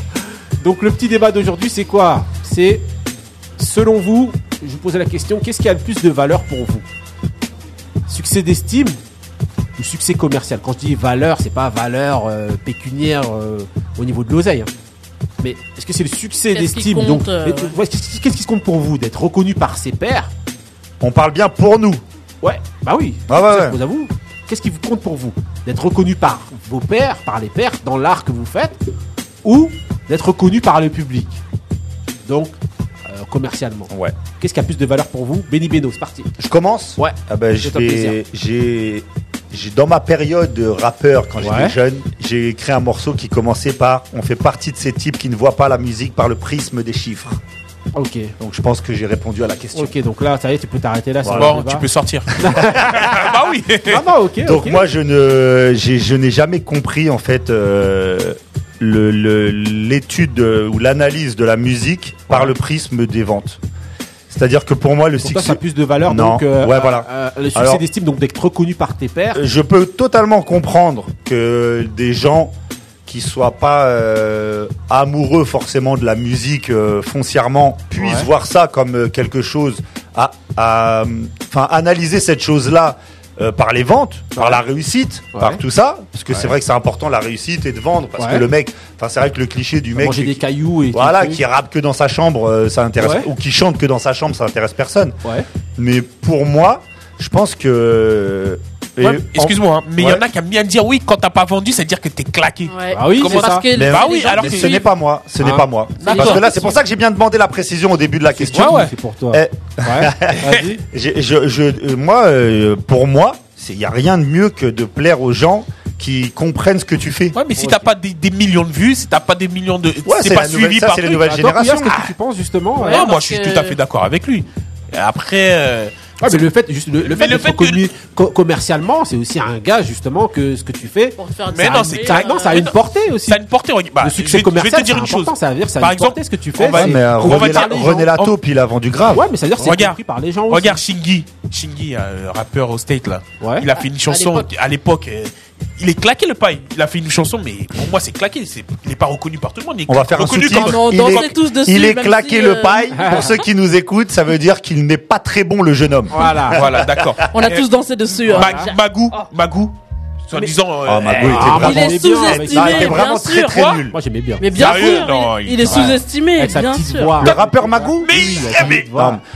Speaker 1: Donc, le petit débat d'aujourd'hui, c'est quoi? C'est, selon vous, je vous posais la question, qu'est-ce qui a le plus de valeur pour vous? Succès d'estime ou succès commercial? Quand je dis valeur, c'est pas valeur euh, pécuniaire euh, au niveau de l'oseille. hein. Mais est-ce que c'est le succès
Speaker 2: Qu'est-ce qui
Speaker 1: d'estime
Speaker 2: compte,
Speaker 1: Donc,
Speaker 2: euh,
Speaker 1: ouais, qu'est-ce qu'est-ce qui se compte pour vous D'être reconnu par ses pairs?
Speaker 4: On parle bien pour nous.
Speaker 1: Ouais, bah oui.
Speaker 4: Ah ouais,
Speaker 1: Ça,
Speaker 4: ouais.
Speaker 1: je pose à vous. Qu'est-ce qui vous compte pour vous? D'être reconnu par vos pairs, par les pairs, dans l'art que vous faites, ou d'être reconnu par le public? Donc, euh, commercialement.
Speaker 4: Ouais.
Speaker 1: Qu'est-ce qui a plus de valeur pour vous? Benny Beno, c'est parti.
Speaker 4: Je commence?
Speaker 1: Ouais.
Speaker 4: Ah ben, je
Speaker 1: Fais-toi plaisir.
Speaker 4: vais, j'ai, j'ai dans ma période de rappeur quand
Speaker 1: Ouais.
Speaker 4: j'étais jeune, j'ai écrit un morceau qui commençait par "On fait partie de ces types qui ne voient pas la musique par le prisme des chiffres".
Speaker 1: Ok.
Speaker 4: Donc je pense que j'ai répondu à la question.
Speaker 1: Ok, donc là, ça y est, tu peux t'arrêter là.
Speaker 3: Bon,
Speaker 1: débat.
Speaker 3: tu peux sortir. bah oui.
Speaker 1: Ah non, ok.
Speaker 4: Donc moi je ne j'ai- je n'ai jamais compris en fait euh, le- le- l'étude ou l'analyse de la musique par le prisme des ventes. C'est-à-dire que pour moi le
Speaker 1: Pour toi,
Speaker 4: succès
Speaker 1: ça a plus de valeur.
Speaker 4: Non.
Speaker 1: Donc, euh,
Speaker 4: Ouais,
Speaker 1: euh,
Speaker 4: voilà.
Speaker 1: euh, le succès
Speaker 4: Alors-
Speaker 1: d'estime, donc d'être reconnu par tes pairs.
Speaker 4: je peux totalement comprendre que des gens qui soient pas euh, amoureux forcément de la musique euh, foncièrement puissent
Speaker 1: Ouais.
Speaker 4: voir ça comme euh, quelque chose à à, enfin analyser cette chose là par les ventes, par la réussite,
Speaker 1: Ouais.
Speaker 4: par tout ça, parce que c'est vrai que c'est important la réussite et de vendre, parce que le mec, enfin c'est vrai que le cliché du mec,
Speaker 1: Manger des
Speaker 4: qui-
Speaker 1: cailloux et
Speaker 4: voilà, qui rappe que dans sa chambre, euh, ça intéresse, ou qui chante que dans sa chambre, ça intéresse personne.
Speaker 1: Ouais.
Speaker 4: Mais pour moi, je pense que
Speaker 3: Ouais, Excuse-moi, hein, mais il y en a qui aiment bien dire oui, quand t'as pas vendu, c'est dire que t'es claqué.
Speaker 2: Ouais.
Speaker 1: Ah oui,
Speaker 3: Comment
Speaker 2: parce
Speaker 1: ça.
Speaker 2: que
Speaker 4: Mais-
Speaker 3: Bah
Speaker 2: les
Speaker 3: oui,
Speaker 2: gens
Speaker 3: alors
Speaker 2: qui
Speaker 4: Mais
Speaker 3: que-
Speaker 4: ce
Speaker 2: suivent-
Speaker 4: n'est pas moi, ce
Speaker 1: Ah.
Speaker 4: n'est pas moi. Parce que là, c'est pour ça que j'ai bien demandé la précision au début de la question.
Speaker 1: C'est pour toi.
Speaker 4: Eh,
Speaker 1: Ouais. Vas-y.
Speaker 4: j'ai- je, je, euh, moi, euh, pour moi, il n'y a rien de mieux que de plaire aux gens qui comprennent ce que tu fais.
Speaker 3: Ouais, mais si t'as pas des, des millions de vues, si t'as pas des millions de,
Speaker 4: Ouais,
Speaker 3: c'est pas
Speaker 4: la nouvelle-
Speaker 3: suivi
Speaker 4: ça,
Speaker 3: par truc.
Speaker 4: nouvelles
Speaker 1: Toi,
Speaker 4: générations.
Speaker 1: Couillard, qu'est-ce que tu penses justement
Speaker 3: moi, je suis tout à fait d'accord avec lui. Après, euh,
Speaker 1: Ouais, mais le fait, juste le, le fait d'être
Speaker 3: fait que-
Speaker 1: reconnu co- commercialement, c'est aussi un gage justement que ce que tu fais.
Speaker 2: Pour te faire
Speaker 3: Mais non, c'est-
Speaker 1: Ça,
Speaker 2: euh,
Speaker 1: non, ça a une portée aussi.
Speaker 3: ça a une portée. Bah,
Speaker 1: le
Speaker 3: je
Speaker 1: succès
Speaker 3: vais- je vais
Speaker 1: commercial,
Speaker 3: te dire
Speaker 1: c'est
Speaker 3: une chose.
Speaker 1: ça veut dire que ça a
Speaker 3: Par
Speaker 1: une
Speaker 3: exemple,
Speaker 1: portée ce que tu fais.
Speaker 3: on va-
Speaker 4: Ouais,
Speaker 1: c'est-
Speaker 4: mais euh, René, La- René Lataupe, il a vendu grave.
Speaker 1: Ouais, mais ça veut dire que c'est
Speaker 3: Regarde.
Speaker 1: compris par les gens aussi.
Speaker 3: Regarde Shingy, Shingy, euh, rappeur au State là.
Speaker 1: Ouais.
Speaker 3: Il a fait une chanson à l'époque. Il est claqué le paille. Il a fait une chanson, mais pour moi c'est claqué. C'est, il est pas reconnu par tout le monde. Il est
Speaker 4: On va faire un sous-titre.
Speaker 3: comme-
Speaker 4: Il est-
Speaker 2: tous dessus,
Speaker 4: Il est claqué
Speaker 2: si,
Speaker 4: le
Speaker 2: euh,
Speaker 4: paille. Pour ceux qui nous écoutent, ça veut dire qu'il n'est pas très bon le jeune homme.
Speaker 1: Voilà.
Speaker 3: Voilà, d'accord.
Speaker 2: On a tous dansé dessus. hein.
Speaker 3: Ma- Magou, Magou. En disant.
Speaker 4: Ah, Magou était
Speaker 1: Ah,
Speaker 4: vraiment-
Speaker 2: Il est sous-estimé,
Speaker 4: il était
Speaker 2: bien
Speaker 4: vraiment très
Speaker 2: sûr.
Speaker 4: très nul.
Speaker 1: Moi j'aimais bien.
Speaker 2: Mais bien
Speaker 3: Sérieux
Speaker 2: sûr,
Speaker 3: Non,
Speaker 2: il, est sous-estimé, bien sûr.
Speaker 1: voix.
Speaker 4: Le rappeur Magou
Speaker 3: Mais,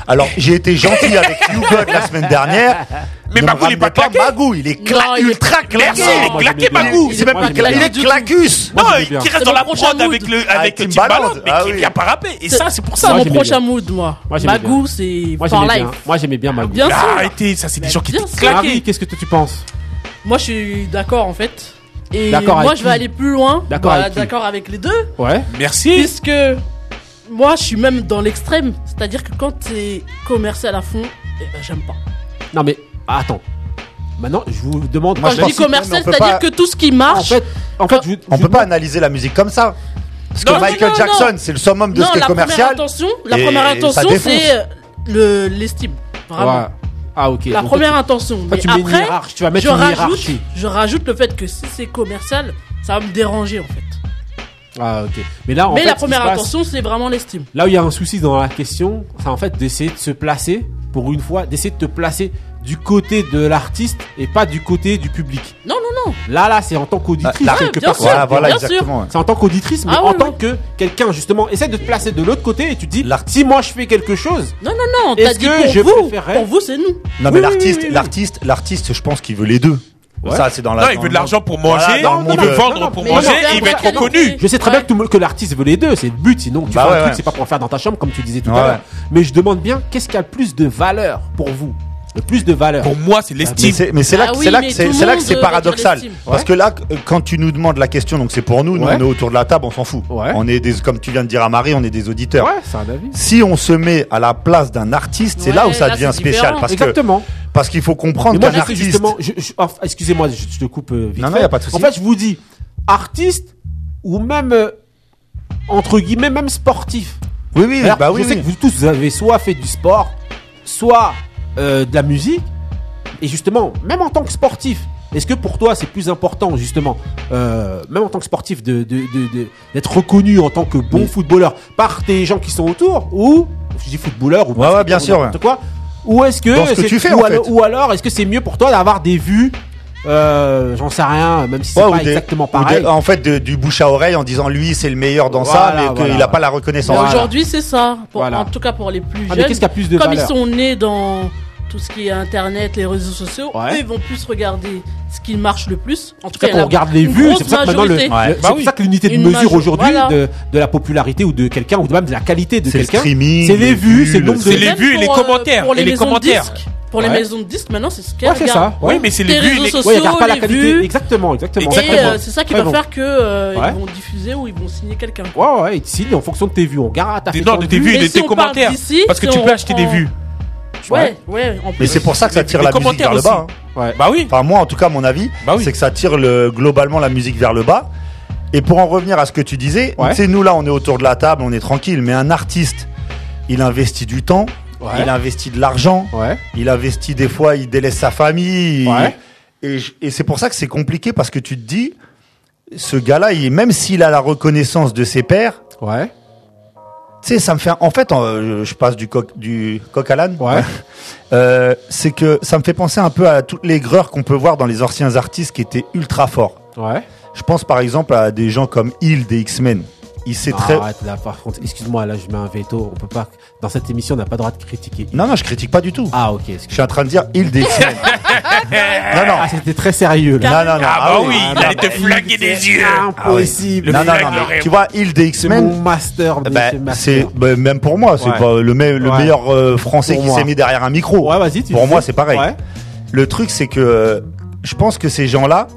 Speaker 4: Alors, j'ai été gentil avec You God la semaine dernière.
Speaker 3: Mais
Speaker 4: Ne
Speaker 3: Magou, il est pas claqué.
Speaker 4: Magou, il est cla-
Speaker 2: Non, il est
Speaker 4: ultra claqué.
Speaker 3: Merci, il est claqué. Magou.
Speaker 4: C'est même pas claqué, il est clacus.
Speaker 3: Non, qui reste
Speaker 2: C'est
Speaker 3: dans la prod avec le, avec Timbaland, mais
Speaker 4: Ah
Speaker 3: qui,
Speaker 4: oui.
Speaker 3: qui a pas rappé. Et
Speaker 2: C'est-
Speaker 3: ça, c'est pour ça.
Speaker 1: Moi,
Speaker 2: mon
Speaker 1: j'aimais
Speaker 2: prochain
Speaker 1: bien.
Speaker 2: mood, moi. Magou, c'est
Speaker 1: Moi
Speaker 2: for
Speaker 1: j'aimais
Speaker 2: life.
Speaker 1: bien. Moi j'aimais bien Magou.
Speaker 2: Bien
Speaker 3: Ah,
Speaker 2: sûr.
Speaker 3: Arrêtez, ça, c'est des gens qui étaient claqués.
Speaker 1: Qu'est-ce que tu penses
Speaker 2: Moi, je suis d'accord en fait. Et
Speaker 1: D'accord
Speaker 2: moi, je vais aller plus loin.
Speaker 1: D'accord
Speaker 2: Bah,
Speaker 1: avec qui
Speaker 2: D'accord avec les deux.
Speaker 1: Ouais.
Speaker 3: Merci.
Speaker 2: Puisque moi, je suis même dans l'extrême. C'est-à-dire que quand c'est commercial à fond, eh ben, j'aime pas.
Speaker 1: Non mais attends. Maintenant, je vous demande.
Speaker 2: Quand
Speaker 4: je
Speaker 2: dis
Speaker 4: que-
Speaker 2: commercial,
Speaker 4: mais on peut
Speaker 2: c'est-à-dire
Speaker 4: pas-
Speaker 2: que tout ce qui
Speaker 1: En
Speaker 2: marche.
Speaker 1: fait, en fait, je,
Speaker 4: On
Speaker 1: je-
Speaker 4: peut pas analyser la musique comme ça. Parce que
Speaker 2: Non, non,
Speaker 4: Michael
Speaker 2: non,
Speaker 4: Jackson,
Speaker 2: non.
Speaker 4: c'est le summum de
Speaker 2: non,
Speaker 4: ce qui est
Speaker 2: la première
Speaker 4: commercial.
Speaker 2: intention, la
Speaker 4: et
Speaker 2: première
Speaker 4: ça
Speaker 2: intention,
Speaker 4: défonce.
Speaker 2: c'est euh, le l'estime. Vraiment.
Speaker 1: Ouais. Ah ok.
Speaker 2: La
Speaker 1: Donc,
Speaker 2: première intention. Mais
Speaker 1: tu
Speaker 2: après,
Speaker 1: tu vas mettre
Speaker 2: je
Speaker 1: une
Speaker 2: rajoute, je rajoute le fait que si c'est commercial, ça va me déranger en fait.
Speaker 1: Ah ok. Mais là, en
Speaker 2: Mais
Speaker 1: fait,
Speaker 2: la
Speaker 1: ce
Speaker 2: première
Speaker 1: passe-
Speaker 2: intention, c'est vraiment l'estime.
Speaker 1: Là où il y a un souci dans la question, c'est en fait d'essayer de se placer, pour une fois, d'essayer de te placer du côté de l'artiste et pas du côté du public.
Speaker 2: Non, non, non.
Speaker 1: Là, là, c'est en tant qu'auditrice,
Speaker 4: Là,
Speaker 1: quelque part.
Speaker 4: Voilà, voilà,
Speaker 2: bien sûr.
Speaker 4: exactement.
Speaker 1: C'est en tant qu'auditrice, mais
Speaker 2: Ah
Speaker 1: en
Speaker 2: oui,
Speaker 1: tant que quelqu'un, justement, essaie de te placer de l'autre côté et tu te dis,
Speaker 4: L'art-
Speaker 1: si moi je fais quelque chose,
Speaker 2: Non, non, non. T'as
Speaker 1: Est-ce
Speaker 2: dit
Speaker 1: que
Speaker 2: pour
Speaker 1: je
Speaker 2: vous.
Speaker 1: préférerais-
Speaker 2: Pour vous, c'est nous.
Speaker 4: Non,
Speaker 1: Oui,
Speaker 4: mais
Speaker 1: oui,
Speaker 4: l'artiste,
Speaker 1: oui, oui.
Speaker 4: l'artiste, l'artiste, je pense qu'il veut les deux.
Speaker 1: Ouais.
Speaker 4: Ça, c'est dans la.
Speaker 3: Non, il veut de l'argent pour manger,
Speaker 4: Voilà, le
Speaker 3: il veut vendre
Speaker 1: non,
Speaker 3: pour manger,
Speaker 2: non,
Speaker 3: et il veut être reconnu.
Speaker 1: je sais très
Speaker 2: Ouais.
Speaker 1: bien que, l'artiste veut les deux, c'est le but, sinon tu
Speaker 4: Bah
Speaker 1: fais
Speaker 4: ouais,
Speaker 1: un truc, c'est pas pour en faire dans ta chambre, comme tu disais tout à l'heure. Mais je demande bien, qu'est-ce qui a le plus de valeur pour vous? Le plus de valeur
Speaker 3: Pour moi, c'est
Speaker 4: Mais
Speaker 3: l'estime.
Speaker 4: mais c'est là,
Speaker 2: Ah
Speaker 4: que-
Speaker 2: oui,
Speaker 4: c'est là là que paradoxal. Parce que là, euh, quand tu nous demandes la question, donc c'est pour nous, nous
Speaker 1: Ouais.
Speaker 4: on est autour de la table, on s'en fout.
Speaker 1: Ouais.
Speaker 4: On est des, comme tu viens de dire à Marie, on est des auditeurs.
Speaker 1: Ouais, c'est un avis.
Speaker 4: Si on se met à la place d'un artiste, c'est
Speaker 2: Ouais,
Speaker 4: là où ça
Speaker 2: là,
Speaker 4: devient spécial. Parce que,
Speaker 1: Exactement.
Speaker 4: parce qu'il faut comprendre qu'un artiste.
Speaker 1: excusez-moi, je, te coupe euh, vite
Speaker 4: Non, non, y a pas de souci.
Speaker 1: En fait, je vous dis, artiste ou même, euh, entre guillemets, même sportif.
Speaker 4: Oui, oui,
Speaker 1: Alors,
Speaker 4: bah oui.
Speaker 1: je sais
Speaker 4: oui.
Speaker 1: que vous tous, vous avez soit fait du sport, soit euh, de la musique. Et justement, même en tant que sportif, est-ce que pour toi c'est plus important justement, euh, même en tant que sportif, de, de, de- de- d'être reconnu en tant que bon
Speaker 4: Oui.
Speaker 1: footballeur par tes gens qui sont autour ou je dis footballeur ou
Speaker 4: Ouais, ouais, bien sûr,
Speaker 1: n'importe quoi ou est-ce que,
Speaker 4: Dans ce que
Speaker 1: c'est-
Speaker 4: tu fais,
Speaker 1: ou,
Speaker 4: en
Speaker 1: alors,
Speaker 4: fait.
Speaker 1: ou alors est-ce que c'est mieux pour toi d'avoir des vues euh, j'en sais rien même si c'est
Speaker 4: Ouais,
Speaker 1: pas
Speaker 4: des-
Speaker 1: exactement
Speaker 4: des-
Speaker 1: pareil
Speaker 4: en fait, de- du bouche à oreille en disant lui c'est le meilleur dans
Speaker 1: Voilà,
Speaker 4: ça, mais qu'il
Speaker 1: voilà,
Speaker 4: n'a
Speaker 1: voilà.
Speaker 4: pas la reconnaissance.
Speaker 2: Mais
Speaker 1: Voilà.
Speaker 2: Aujourd'hui, c'est ça. Pour-
Speaker 1: Voilà.
Speaker 2: En tout cas, pour les plus
Speaker 1: Ah, mais
Speaker 2: jeunes.
Speaker 1: qu'est-ce qui a plus de
Speaker 2: Comme
Speaker 1: valeur
Speaker 2: ils sont nés dans tout ce qui est internet, les réseaux sociaux,
Speaker 1: Ouais.
Speaker 2: eux, ils vont plus regarder ce qui marche le plus. En tout cas, a
Speaker 1: regarde les vues, c'est pour ça que maintenant le.
Speaker 4: Ouais.
Speaker 3: Bah oui.
Speaker 1: ça que l'unité de
Speaker 2: Une
Speaker 1: mesure
Speaker 2: major-
Speaker 1: aujourd'hui
Speaker 2: voilà.
Speaker 1: de, de la popularité ou de quelqu'un ou même de la qualité de quelqu'un, c'est les
Speaker 4: les
Speaker 1: vues, c'est le nombre de
Speaker 3: c'est les vues et les
Speaker 2: euh,
Speaker 3: commentaires,
Speaker 2: pour
Speaker 3: et les
Speaker 2: maisons de
Speaker 3: commentaires.
Speaker 2: disques. Pour les
Speaker 1: Ouais.
Speaker 2: maisons de disques, maintenant, c'est ce qu'elles
Speaker 1: Ouais, c'est ça.
Speaker 2: regardent.
Speaker 3: Oui, mais c'est les
Speaker 2: Les
Speaker 3: vues,
Speaker 2: réseaux
Speaker 3: les-
Speaker 2: sociaux,
Speaker 1: Ouais, regarde pas la
Speaker 2: les
Speaker 1: qualité.
Speaker 2: vues.
Speaker 1: Exactement, exactement.
Speaker 2: Et
Speaker 1: exactement.
Speaker 2: euh, c'est ça qui va
Speaker 1: bon.
Speaker 2: faire que euh,
Speaker 1: Ouais.
Speaker 2: ils vont diffuser ou ils vont signer quelqu'un.
Speaker 1: Ouais, ouais, ils te signent en fonction de tes vues. On regarde, fait
Speaker 3: non, de tes
Speaker 1: vues.
Speaker 3: et de tes
Speaker 2: on
Speaker 3: commentaires. Parce que
Speaker 2: si
Speaker 3: tu
Speaker 2: on
Speaker 3: peux acheter des vues.
Speaker 2: Ouais, ouais. En
Speaker 4: Mais
Speaker 2: plus.
Speaker 4: c'est pour ça que ça
Speaker 3: Les-
Speaker 4: tire
Speaker 3: les
Speaker 4: la musique
Speaker 3: commentaires
Speaker 4: vers le
Speaker 3: aussi.
Speaker 4: bas. hein.
Speaker 1: Ouais.
Speaker 3: Bah oui.
Speaker 4: Enfin, moi, en tout cas, mon avis,
Speaker 3: Bah oui.
Speaker 4: c'est que ça tire le, globalement la musique vers le bas. Et pour en revenir à ce que tu disais,
Speaker 1: Ouais.
Speaker 4: tu sais, nous là, on est autour de la table, on est tranquille, mais un artiste, il investit du temps,
Speaker 1: Ouais.
Speaker 4: il investit de l'argent,
Speaker 1: Ouais.
Speaker 4: il investit des fois, il délaisse sa famille. il-
Speaker 1: Ouais.
Speaker 4: Et, je- et c'est pour ça que c'est compliqué parce que tu te dis, ce gars-là, il- même s'il a la reconnaissance de ses pairs,
Speaker 1: Ouais.
Speaker 4: Tu sais, ça me fait. En fait, euh, je passe du coq, du coq à l'âne.
Speaker 1: Ouais.
Speaker 4: Euh, c'est que ça me fait penser un peu à toutes les greurs qu'on peut voir dans les anciens artistes qui étaient ultra forts.
Speaker 1: Ouais.
Speaker 4: Je pense par exemple à des gens comme Hill des X-Men. Il sait très.
Speaker 1: Arrête là, par contre, excuse-moi, là, je mets un veto. On peut pas. Dans cette émission, on n'a pas le droit de critiquer.
Speaker 4: Non, non, je critique pas du tout.
Speaker 1: Ah, ok.
Speaker 4: Je suis en train de dire Hill des X-Men. non, non.
Speaker 1: Ah, c'était très sérieux là.
Speaker 4: Non, non, non.
Speaker 3: Ah bah oui,
Speaker 1: Ah,
Speaker 3: il allait te flinguer des yeux.
Speaker 1: Impossible.
Speaker 4: Non, non, non. Tu vois, Hill des
Speaker 1: C'est mon
Speaker 4: X-Men.
Speaker 1: master. de-
Speaker 4: bah,
Speaker 1: c'est
Speaker 4: bah, même pour moi, c'est
Speaker 1: Ouais.
Speaker 4: pas le, me- le
Speaker 1: Ouais.
Speaker 4: meilleur euh, français
Speaker 1: Pour
Speaker 4: qui s'est mis derrière un micro.
Speaker 1: Ouais, vas-y. tu
Speaker 4: Pour moi, c'est pareil. Le truc, c'est que euh, je pense que ces gens-là,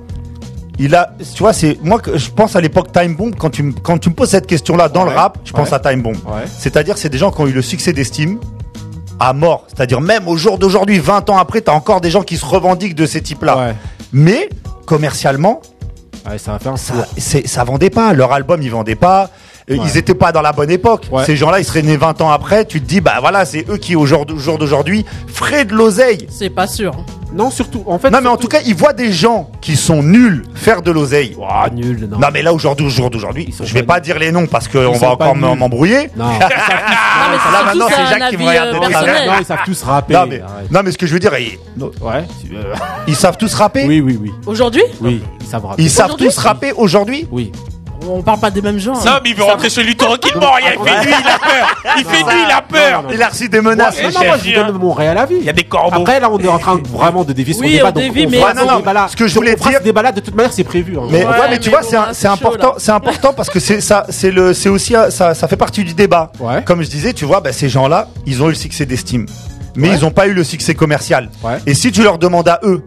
Speaker 4: il a, tu vois, c'est moi que je pense à l'époque Time Bomb quand tu me quand tu me poses cette question-là dans le rap, je pense
Speaker 1: Ouais.
Speaker 4: à Time Bomb.
Speaker 1: Ouais.
Speaker 4: C'est-à-dire, c'est des gens qui ont eu le succès d'estime à mort. C'est-à-dire même au jour d'aujourd'hui, 20 ans après, t'as encore des gens qui se revendiquent de ces types-là.
Speaker 1: Ouais.
Speaker 4: Mais commercialement,
Speaker 1: Ouais, ça va faire un
Speaker 4: ça, ça vendait pas. Leur album, ils vendaient pas. ils étaient pas dans la bonne époque. Ces gens-là, ils seraient nés 20 ans après. Tu te dis, bah voilà, c'est eux qui, au jour d'aujourd'hui, feraient de l'oseille.
Speaker 2: C'est pas sûr.
Speaker 1: Non, surtout, en fait.
Speaker 4: Non, mais en tout cas, ils voient des gens qui sont nuls faire de l'oseille.
Speaker 1: Ah, nul, non.
Speaker 4: Non, mais là, aujourd'hui, au jour d'aujourd'hui, je vais pas dire les noms parce qu'on va encore m'embrouiller.
Speaker 1: Non.
Speaker 2: Non, mais c'est
Speaker 4: Là, maintenant,
Speaker 2: c'est
Speaker 4: Jacques qui me regarde
Speaker 2: euh,
Speaker 4: de travers.
Speaker 1: Non, ils savent tous rapper.
Speaker 4: Non, mais,
Speaker 1: arrête.
Speaker 4: non, mais ce que je veux dire, ils,
Speaker 1: Ouais.
Speaker 4: ils savent tous rapper?
Speaker 1: Oui, oui, oui.
Speaker 2: Aujourd'hui?
Speaker 1: Oui, ils savent rapper.
Speaker 4: Ils savent
Speaker 2: Aujourd'hui?
Speaker 4: tous rapper aujourd'hui?
Speaker 1: Oui.
Speaker 2: On parle pas des mêmes gens.
Speaker 3: Non,
Speaker 2: hein.
Speaker 3: mais il veut rentrer chez lui tranquillement. Il fait nuit, il a peur. Il fait nuit, il a peur.
Speaker 4: Il a reçu des menaces.
Speaker 1: Non, non, moi, je donne mon réel avis.
Speaker 3: Il y a des corbeaux.
Speaker 1: Après, là, on est en train vraiment de dévier le débat.
Speaker 2: on
Speaker 1: donc ce
Speaker 4: non,
Speaker 1: débat-là.
Speaker 4: ce que je voulais dire-
Speaker 1: ce débat-là, de toute manière, c'est prévu. hein.
Speaker 4: Mais mais tu vois, c'est important, c'est important parce que c'est ça, c'est le, c'est aussi euh, ça, ça fait partie du débat. Comme je disais, tu vois, bah, ces gens-là, ils ont eu le succès d'estime, mais
Speaker 1: Ouais.
Speaker 4: ils n'ont pas eu le succès commercial.
Speaker 1: Ouais.
Speaker 4: Et si tu leur demandes à eux,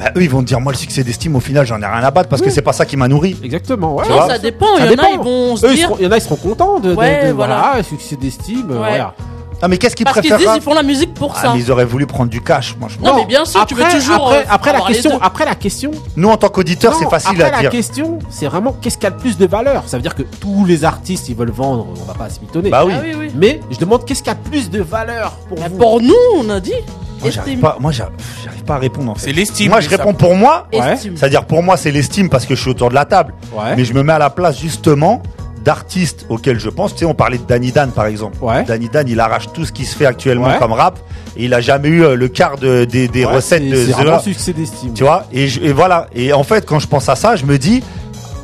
Speaker 4: bah, eux, ils vont te dire, moi, le succès d'estime, au final, j'en ai rien à battre parce que c'est pas ça qui m'a nourri.
Speaker 1: Exactement, ouais.
Speaker 2: Non, ça dépend.
Speaker 1: Ça
Speaker 2: Il y en a, ils vont se
Speaker 1: Eux, ils
Speaker 2: dire.
Speaker 1: seront- il y en a, ils seront contents de, de-
Speaker 2: Ouais,
Speaker 1: de-
Speaker 2: voilà.
Speaker 1: voilà, succès d'estime,
Speaker 2: Ouais.
Speaker 1: voilà.
Speaker 4: Ah, mais qu'est-ce qu'ils
Speaker 2: Parce qu'ils
Speaker 4: préfèrent
Speaker 2: disent qu'ils font la musique pour
Speaker 4: ah,
Speaker 2: ça.
Speaker 4: mais ils auraient voulu prendre du cash, moi, je
Speaker 2: Non, mais bien sûr, tu veux
Speaker 1: Après-
Speaker 2: toujours.
Speaker 1: Après,
Speaker 2: euh,
Speaker 1: après la question, après la question,
Speaker 4: Nous, en tant qu'auditeurs, c'est
Speaker 1: Non,
Speaker 4: facile
Speaker 1: après
Speaker 4: à
Speaker 1: la
Speaker 4: dire.
Speaker 1: question, c'est vraiment qu'est-ce qui a le plus de valeur? Ça veut dire que tous les artistes, ils veulent vendre, on va pas se mitonner.
Speaker 4: Bah oui.
Speaker 2: Ah oui, oui.
Speaker 1: Mais je demande qu'est-ce qui a le plus de valeur pour vous?
Speaker 2: Pour nous, on a dit.
Speaker 4: Moi, j'arrive pas, moi, j'arrive j'arrive pas à répondre, en fait.
Speaker 3: C'est l'estime.
Speaker 4: Moi, je réponds pour moi.
Speaker 1: Ouais.
Speaker 4: C'est-à-dire, pour moi, c'est l'estime parce que je suis autour de la table.
Speaker 1: Ouais.
Speaker 4: Mais je me mets à la place, justement, d'artistes auxquels je pense. Tu sais, on parlait de Danny Dan, par exemple.
Speaker 1: Ouais.
Speaker 4: Danny Dan, il arrache tout ce qui se fait actuellement
Speaker 1: Ouais.
Speaker 4: comme rap. Et il a jamais eu euh, le quart de- des, des
Speaker 1: Ouais,
Speaker 4: recettes de
Speaker 1: C'est
Speaker 4: là.
Speaker 1: succès d'estime.
Speaker 4: Tu vois? Et, je- et voilà. Et en fait, quand je pense à ça, je me dis,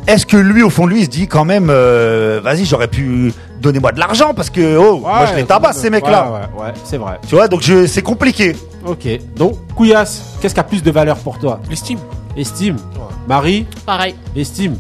Speaker 4: est-ce que lui, au fond de lui, il se dit quand même, euh, vas-y, j'aurais pu donner moi de l'argent parce que, oh, moi, je les tabasse, ces mecs-là.
Speaker 1: Ouais, ouais, ouais, c'est vrai.
Speaker 4: Tu vois, donc je, c'est compliqué.
Speaker 1: Ok. Donc, Couillasse, qu'est-ce qui a plus de valeur pour toi?
Speaker 3: L'estime.
Speaker 1: Estime. Marie,
Speaker 2: Pareil.
Speaker 1: estime.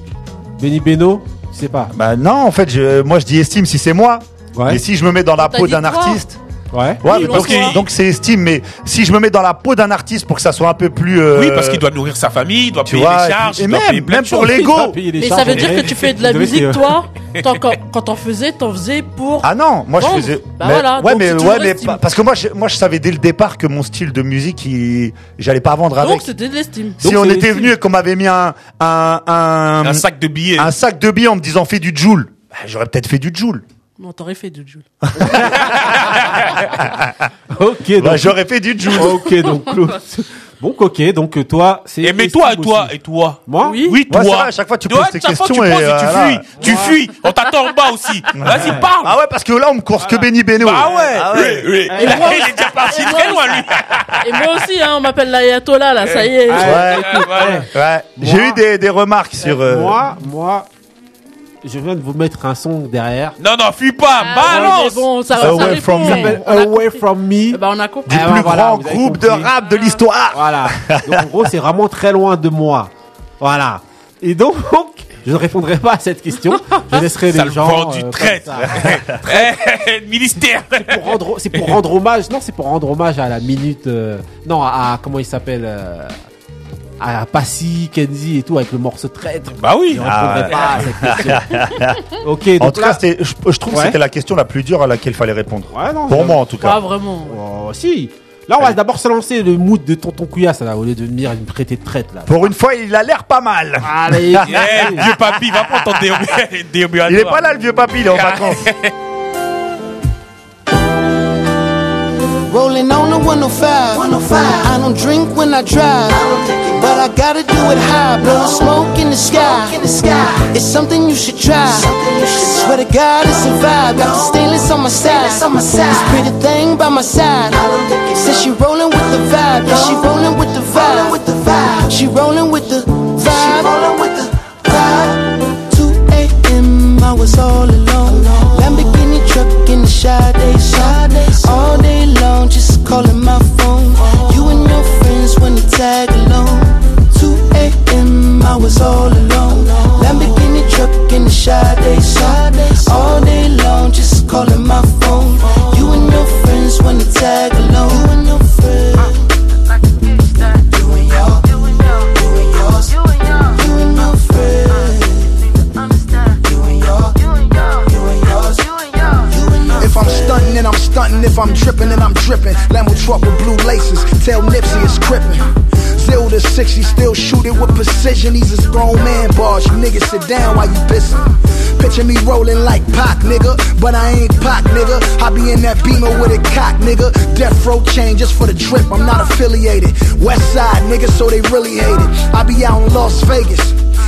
Speaker 1: Benny Beno, je sais pas.
Speaker 4: Bah non, en fait, je, moi, je dis estime si c'est moi.
Speaker 1: Ouais.
Speaker 4: Mais si je me mets dans la peau d'un
Speaker 2: toi.
Speaker 4: artiste.
Speaker 1: Ouais.
Speaker 4: Ouais,
Speaker 2: Oui,
Speaker 4: mais
Speaker 2: on
Speaker 4: donc, c'est estime, mais si je me mets dans la peau d'un artiste pour que ça soit un peu plus. euh,
Speaker 3: Oui, parce qu'il doit nourrir sa famille, il doit
Speaker 4: tu
Speaker 3: payer
Speaker 4: vois,
Speaker 3: les charges,
Speaker 4: et
Speaker 3: il doit
Speaker 4: même-
Speaker 3: payer plein
Speaker 4: même
Speaker 3: de
Speaker 4: pour L'ego.
Speaker 2: Mais
Speaker 1: charges.
Speaker 2: ça veut dire que tu fais de la musique, toi. Quand, quand t'en faisais, t'en faisais pour.
Speaker 4: Ah non, moi je faisais.
Speaker 2: Bah
Speaker 4: mais,
Speaker 2: voilà,
Speaker 4: ouais, mais, ouais, mais parce que moi, je, moi, je savais dès le départ que mon style de musique, il- j'allais pas vendre avec.
Speaker 2: Donc c'était de l'estime.
Speaker 4: Si
Speaker 1: Donc
Speaker 4: on était venu et qu'on m'avait mis un un, un,
Speaker 3: Un sac de billets.
Speaker 4: un sac de billets en me disant fais du joule, bah, j'aurais peut-être fait du joule.
Speaker 2: Non, t'aurais fait du Jules.
Speaker 1: Ok, donc.
Speaker 4: Bah, j'aurais fait du joule.
Speaker 1: Ok, donc Claude. Bon, ok, donc euh, toi, c'est.
Speaker 3: Et mais toi, et toi,
Speaker 1: aussi.
Speaker 3: et toi
Speaker 1: Moi
Speaker 2: Oui.
Speaker 3: Oui, toi.
Speaker 4: Ouais, c'est vrai, à chaque fois, tu poses tes
Speaker 3: fois,
Speaker 4: questions
Speaker 3: tu
Speaker 4: et,
Speaker 3: et tu
Speaker 4: euh, voilà.
Speaker 3: fuis. Tu fuis. On t'attend en bas aussi. Vas-y, parle.
Speaker 4: Ah ouais, parce que là, on me course que Benny Beno.
Speaker 3: Ah ouais.
Speaker 4: Ah ouais.
Speaker 3: Oui, oui. Il a- il est déjà parti très loin, lui.
Speaker 2: Et moi aussi, hein, on m'appelle l'ayatollah, là, ça y est.
Speaker 4: Ouais,
Speaker 1: écoute,
Speaker 3: ouais.
Speaker 4: ouais.
Speaker 1: Moi-
Speaker 4: J'ai eu des, des remarques sur. euh,
Speaker 1: Moi, moi, je viens de vous mettre un son derrière.
Speaker 3: Non, non, fuis pas.
Speaker 2: Ah, ouais,
Speaker 3: Balance.
Speaker 2: mais bon, ça, ça
Speaker 4: Away
Speaker 2: répond.
Speaker 4: from me.
Speaker 1: Ça s'appelle
Speaker 2: On a
Speaker 1: Away
Speaker 2: compris.
Speaker 1: From Me.
Speaker 2: Eh ben, on a compris.
Speaker 4: du plus
Speaker 1: voilà,
Speaker 4: grand
Speaker 1: vous avez
Speaker 4: groupe de
Speaker 1: compris.
Speaker 4: rap de l'histoire.
Speaker 1: Voilà. Donc, en gros, c'est vraiment très loin de moi. Voilà. Et donc, je ne répondrai pas à cette question. Je laisserai les
Speaker 3: Sale
Speaker 1: gens.
Speaker 3: vendu
Speaker 1: euh, comme
Speaker 3: traître.
Speaker 1: ça.
Speaker 3: Eh, Ministère.
Speaker 1: pour rendre, c'est pour rendre hommage. Non, c'est pour rendre hommage à la minute. euh, non, à, à- comment il s'appelle euh, À Passy, Kenzie et tout avec le morceau traître.
Speaker 3: Bah oui.
Speaker 1: Ne
Speaker 4: Ah
Speaker 1: pas à cette question. ok.
Speaker 4: En
Speaker 1: Donc
Speaker 4: tout
Speaker 1: là,
Speaker 4: cas, je, je trouve que c'était la question la plus dure à laquelle il fallait répondre.
Speaker 1: Ouais, non,
Speaker 4: Pour moi, en tout
Speaker 2: Pas
Speaker 4: cas.
Speaker 2: vraiment.
Speaker 1: Oh, si. Là, on va d'abord se lancer le mood de Tonton Couillasse, là, au lieu de venir une traité de traite, là.
Speaker 4: Pour une fois, il a l'air pas mal.
Speaker 1: Allez,
Speaker 3: Eh, vieux papy, va prendre ton déobi-
Speaker 4: Il est pas là, le vieux papy, il est en vacances.
Speaker 12: Rolling on the 105. 105. I don't drink when I drive. But I gotta do it high. Blowing smoke in the sky. In the sky. It's something you should try. Swear to God, it's a vibe. Got the stainless on my side. This pretty thing by my side. Says she rolling with the vibe. Yeah, she rolling with the vibe. Rollin' with the vibe She rolling with the vibe. 2 a.m. I was all alone. Lamborghini truck in the Sade calling my phone. You and your friends wanna tag along. 2 a.m. I was all alone. Lamborghini truck in the Sade
Speaker 13: If I'm dripping, then I'm dripping. Lambo truck with blue laces. Tell Nipsey it's crippin'. Zero the 60, still shoot it with precision. He's a grown man bars. You niggas sit down while you pissing. Picture me rolling like Pac, nigga. But I ain't Pac, nigga. I be in that beamer with a cock, nigga. Death row chain just for the drip. I'm not affiliated. West side, nigga, so they really hate it. I be out in Las Vegas.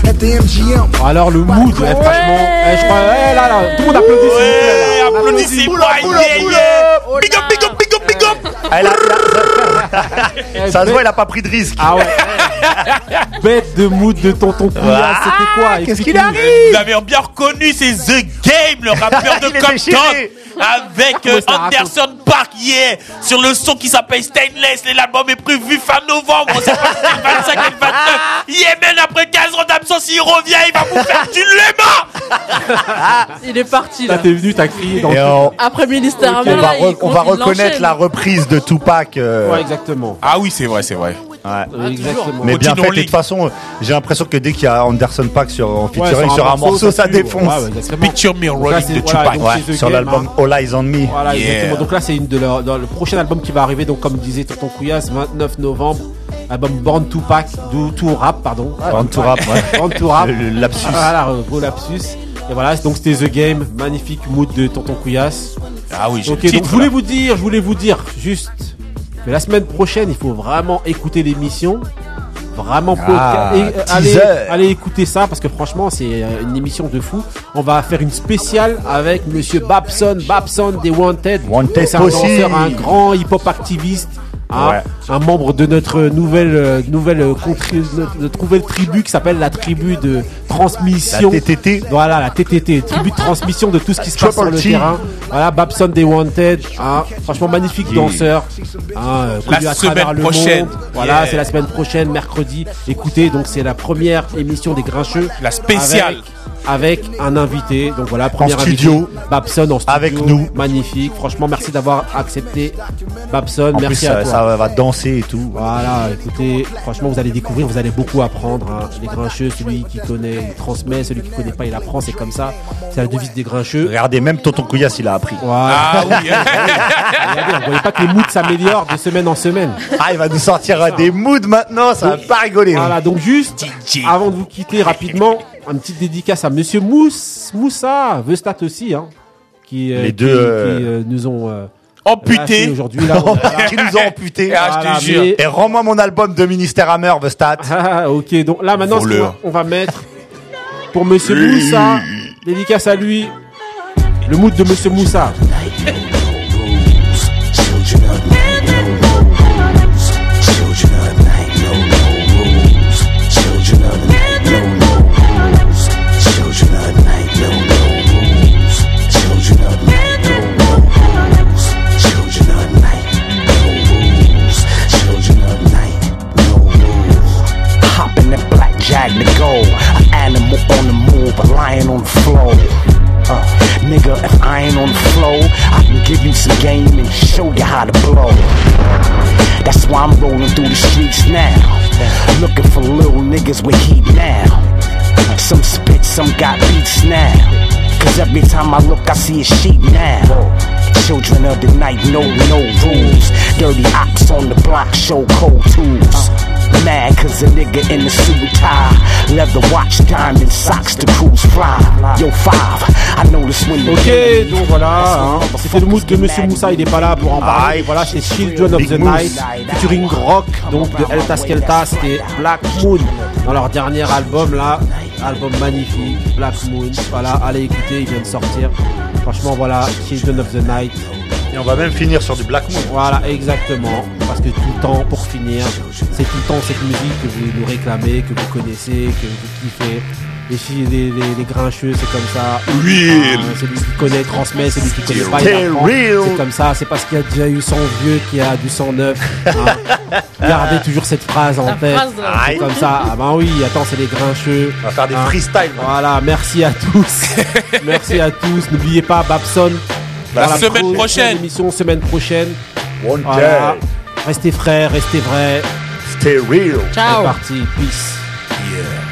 Speaker 13: At the MGM.
Speaker 1: Alors le mood, eh, franchement, eh, je crois, eh, là, là, tout le monde applaudit. s'il vous plaît, là. On
Speaker 3: Applaudissez
Speaker 1: applaudit.
Speaker 3: moi, yeah, yeah. Big up, big up, big up, big up.
Speaker 4: Ah, là, là, ça se voit, il a pas pris de risque.
Speaker 1: Ah ouais. Bête de mood de tonton Couillasse,
Speaker 4: Ah,
Speaker 1: c'était quoi
Speaker 4: qu'est-ce qu'il
Speaker 1: Explique-nous.
Speaker 3: Vous avez bien reconnu, c'est The Game, le rappeur de
Speaker 4: Il est
Speaker 3: Compton,
Speaker 4: déchiré.
Speaker 3: Avec euh, Anderson Park, yeah, sur le son qui s'appelle Stainless. L'album est prévu fin novembre, on sait pas si c'est le 25 et le 29. Yeah, man, après 15 ans d'absence, il revient, il va vous faire du léma.
Speaker 2: Il est parti
Speaker 1: Là, t'es venu, t'as crié dans
Speaker 4: on,
Speaker 2: Après ministère
Speaker 4: on va, on reconnaître la reprise de Tupac. euh,
Speaker 1: Ouais, exactement.
Speaker 3: Ah oui, c'est vrai, c'est vrai.
Speaker 4: Ouais.
Speaker 1: exactement.
Speaker 4: Mais bien fait, et de toute façon, j'ai l'impression que dès qu'il y a Anderson Pack sur, en
Speaker 1: Ouais,
Speaker 4: featuring sur un morceau, ça défonce.
Speaker 1: Ouais, ouais, exactement.
Speaker 3: Picture Me Rolling de
Speaker 1: voilà,
Speaker 3: Tupac.
Speaker 4: sur l'album
Speaker 1: hein.
Speaker 4: All Eyes on Me.
Speaker 1: Voilà,
Speaker 3: Yeah.
Speaker 1: exactement. Donc là, c'est une de leurs- le prochain album qui va arriver, donc comme disait Tonton Couillasse, 29 novembre. Album Born to Pack, to, to Rap, pardon.
Speaker 4: Born to Rap, ouais.
Speaker 1: Born to Rap.
Speaker 4: Le- le lapsus.
Speaker 1: Voilà, gros lapsus. Et voilà, donc c'était The Game, magnifique mood de Tonton Couillasse.
Speaker 3: Ah oui, j'ai
Speaker 1: Ok, donc je voulais vous dire, je voulais vous dire juste que la semaine prochaine, il faut vraiment écouter l'émission. Vraiment,
Speaker 4: Ah,
Speaker 1: et, euh, allez, écouter ça parce que franchement, c'est euh, une émission de fou. On va faire une spéciale avec Monsieur Babson, Babson des Wanted.
Speaker 4: Wanted
Speaker 1: c'est un danseur, un grand hip-hop activiste.
Speaker 4: Ouais.
Speaker 1: un membre de notre nouvelle euh, nouvelle euh, notre, nouvelle tribu qui s'appelle la tribu de transmission
Speaker 4: La TTT.
Speaker 1: voilà la TTT tribu de transmission de tout ce qui se passe sur le terrain voilà Babson des Wanted hein, franchement magnifique danseur hein, euh,
Speaker 3: La
Speaker 1: à
Speaker 3: semaine
Speaker 1: le
Speaker 3: prochaine.
Speaker 1: monde. voilà
Speaker 3: Yeah.
Speaker 1: c'est la semaine prochaine mercredi écoutez donc c'est la première émission des Grincheux
Speaker 3: La spéciale.
Speaker 1: avec, avec un invité donc voilà premier
Speaker 4: studio.
Speaker 1: invité, Babson en studio
Speaker 4: Avec nous.
Speaker 1: magnifique franchement merci d'avoir accepté Babson
Speaker 4: En
Speaker 1: merci
Speaker 4: plus,
Speaker 1: à toi
Speaker 4: ça va danser et tout.
Speaker 1: voilà, écoutez, franchement, vous allez découvrir, vous allez beaucoup apprendre. hein. Les grincheux, celui qui connaît, il transmet, celui qui connaît pas, il apprend, c'est comme ça. C'est la devise des grincheux.
Speaker 4: Regardez, même Tonton Couillasse, il a appris.
Speaker 1: Voilà.
Speaker 3: Ah oui.
Speaker 1: Regardez, on voyait pas que les moods s'améliorent de semaine en semaine.
Speaker 4: Ah, il va nous sortir euh, des moods maintenant, ça va pas rigoler. hein.
Speaker 1: Voilà, donc juste, avant de vous quitter rapidement, une petite dédicace à Monsieur Mouss, Moussa, Vestat aussi, hein, qui, euh,
Speaker 4: Les
Speaker 1: qui-
Speaker 4: deux, euh,
Speaker 1: qui, euh, nous ont euh,
Speaker 3: Amputé.
Speaker 1: lâchés aujourd'hui. Là,
Speaker 4: qui nous ont amputés.
Speaker 3: Ah, je te jure.
Speaker 4: Et rends-moi mon album de Ministère Hammer, The Stat.
Speaker 1: Ah, ok, donc là maintenant, ce qu'on
Speaker 3: Voleur.
Speaker 1: va- on va mettre pour Monsieur Moussa, dédicace à lui, le mood de Monsieur Moussa.
Speaker 10: Niggas with heat now. Some spit, some got beats now. Cause every time I look, I see a sheep now. Children of the night no, no rules. Dirty ox on the block show cold tools. Mad cause a nigga in the suit and tie. Leather watch, diamond socks, the cruise fly. Yo, five, I notice when the
Speaker 1: Ok, donc voilà, hein, c'était le mood de Monsieur Moussa, il est pas là pour en parler. Voilà, c'est Children of the. Night, featuring Rock, donc de Elta Skelta, c'était Black Moon, dans leur dernier album là, album magnifique, Black Moon, voilà, allez écouter, il vient de sortir. Franchement voilà, Children of the Night,
Speaker 4: Et on va même finir sur du Black Moon.
Speaker 1: voilà, exactement. Parce que tout le temps, pour finir, c'est tout le temps cette musique que vous nous réclamez, que vous connaissez, que vous kiffez. Et si les, les, les grincheux, c'est comme ça.
Speaker 3: Real.
Speaker 1: Ah, celui qui connaît transmet, celui qui connaît pas, il. C'est comme ça, c'est parce qu'il y a déjà eu 100 vieux qu'il y a du sang neuf. hein. Gardez toujours cette phrase en
Speaker 2: La
Speaker 1: tête.
Speaker 2: phrase.
Speaker 1: C'est comme ça. Ah ben oui, attends, c'est les grincheux.
Speaker 4: On va faire des
Speaker 1: Hein.
Speaker 4: freestyles.
Speaker 1: Voilà, merci à tous. merci à tous. N'oubliez pas Babson.
Speaker 3: La
Speaker 1: Dans
Speaker 3: semaine
Speaker 1: pro-
Speaker 3: prochaine.
Speaker 1: émission semaine prochaine.
Speaker 4: One
Speaker 1: Voilà.
Speaker 4: day.
Speaker 1: Restez frais, restez vrais.
Speaker 4: Stay real.
Speaker 1: C'est
Speaker 2: Ciao.
Speaker 1: parti. Peace.
Speaker 3: Yeah.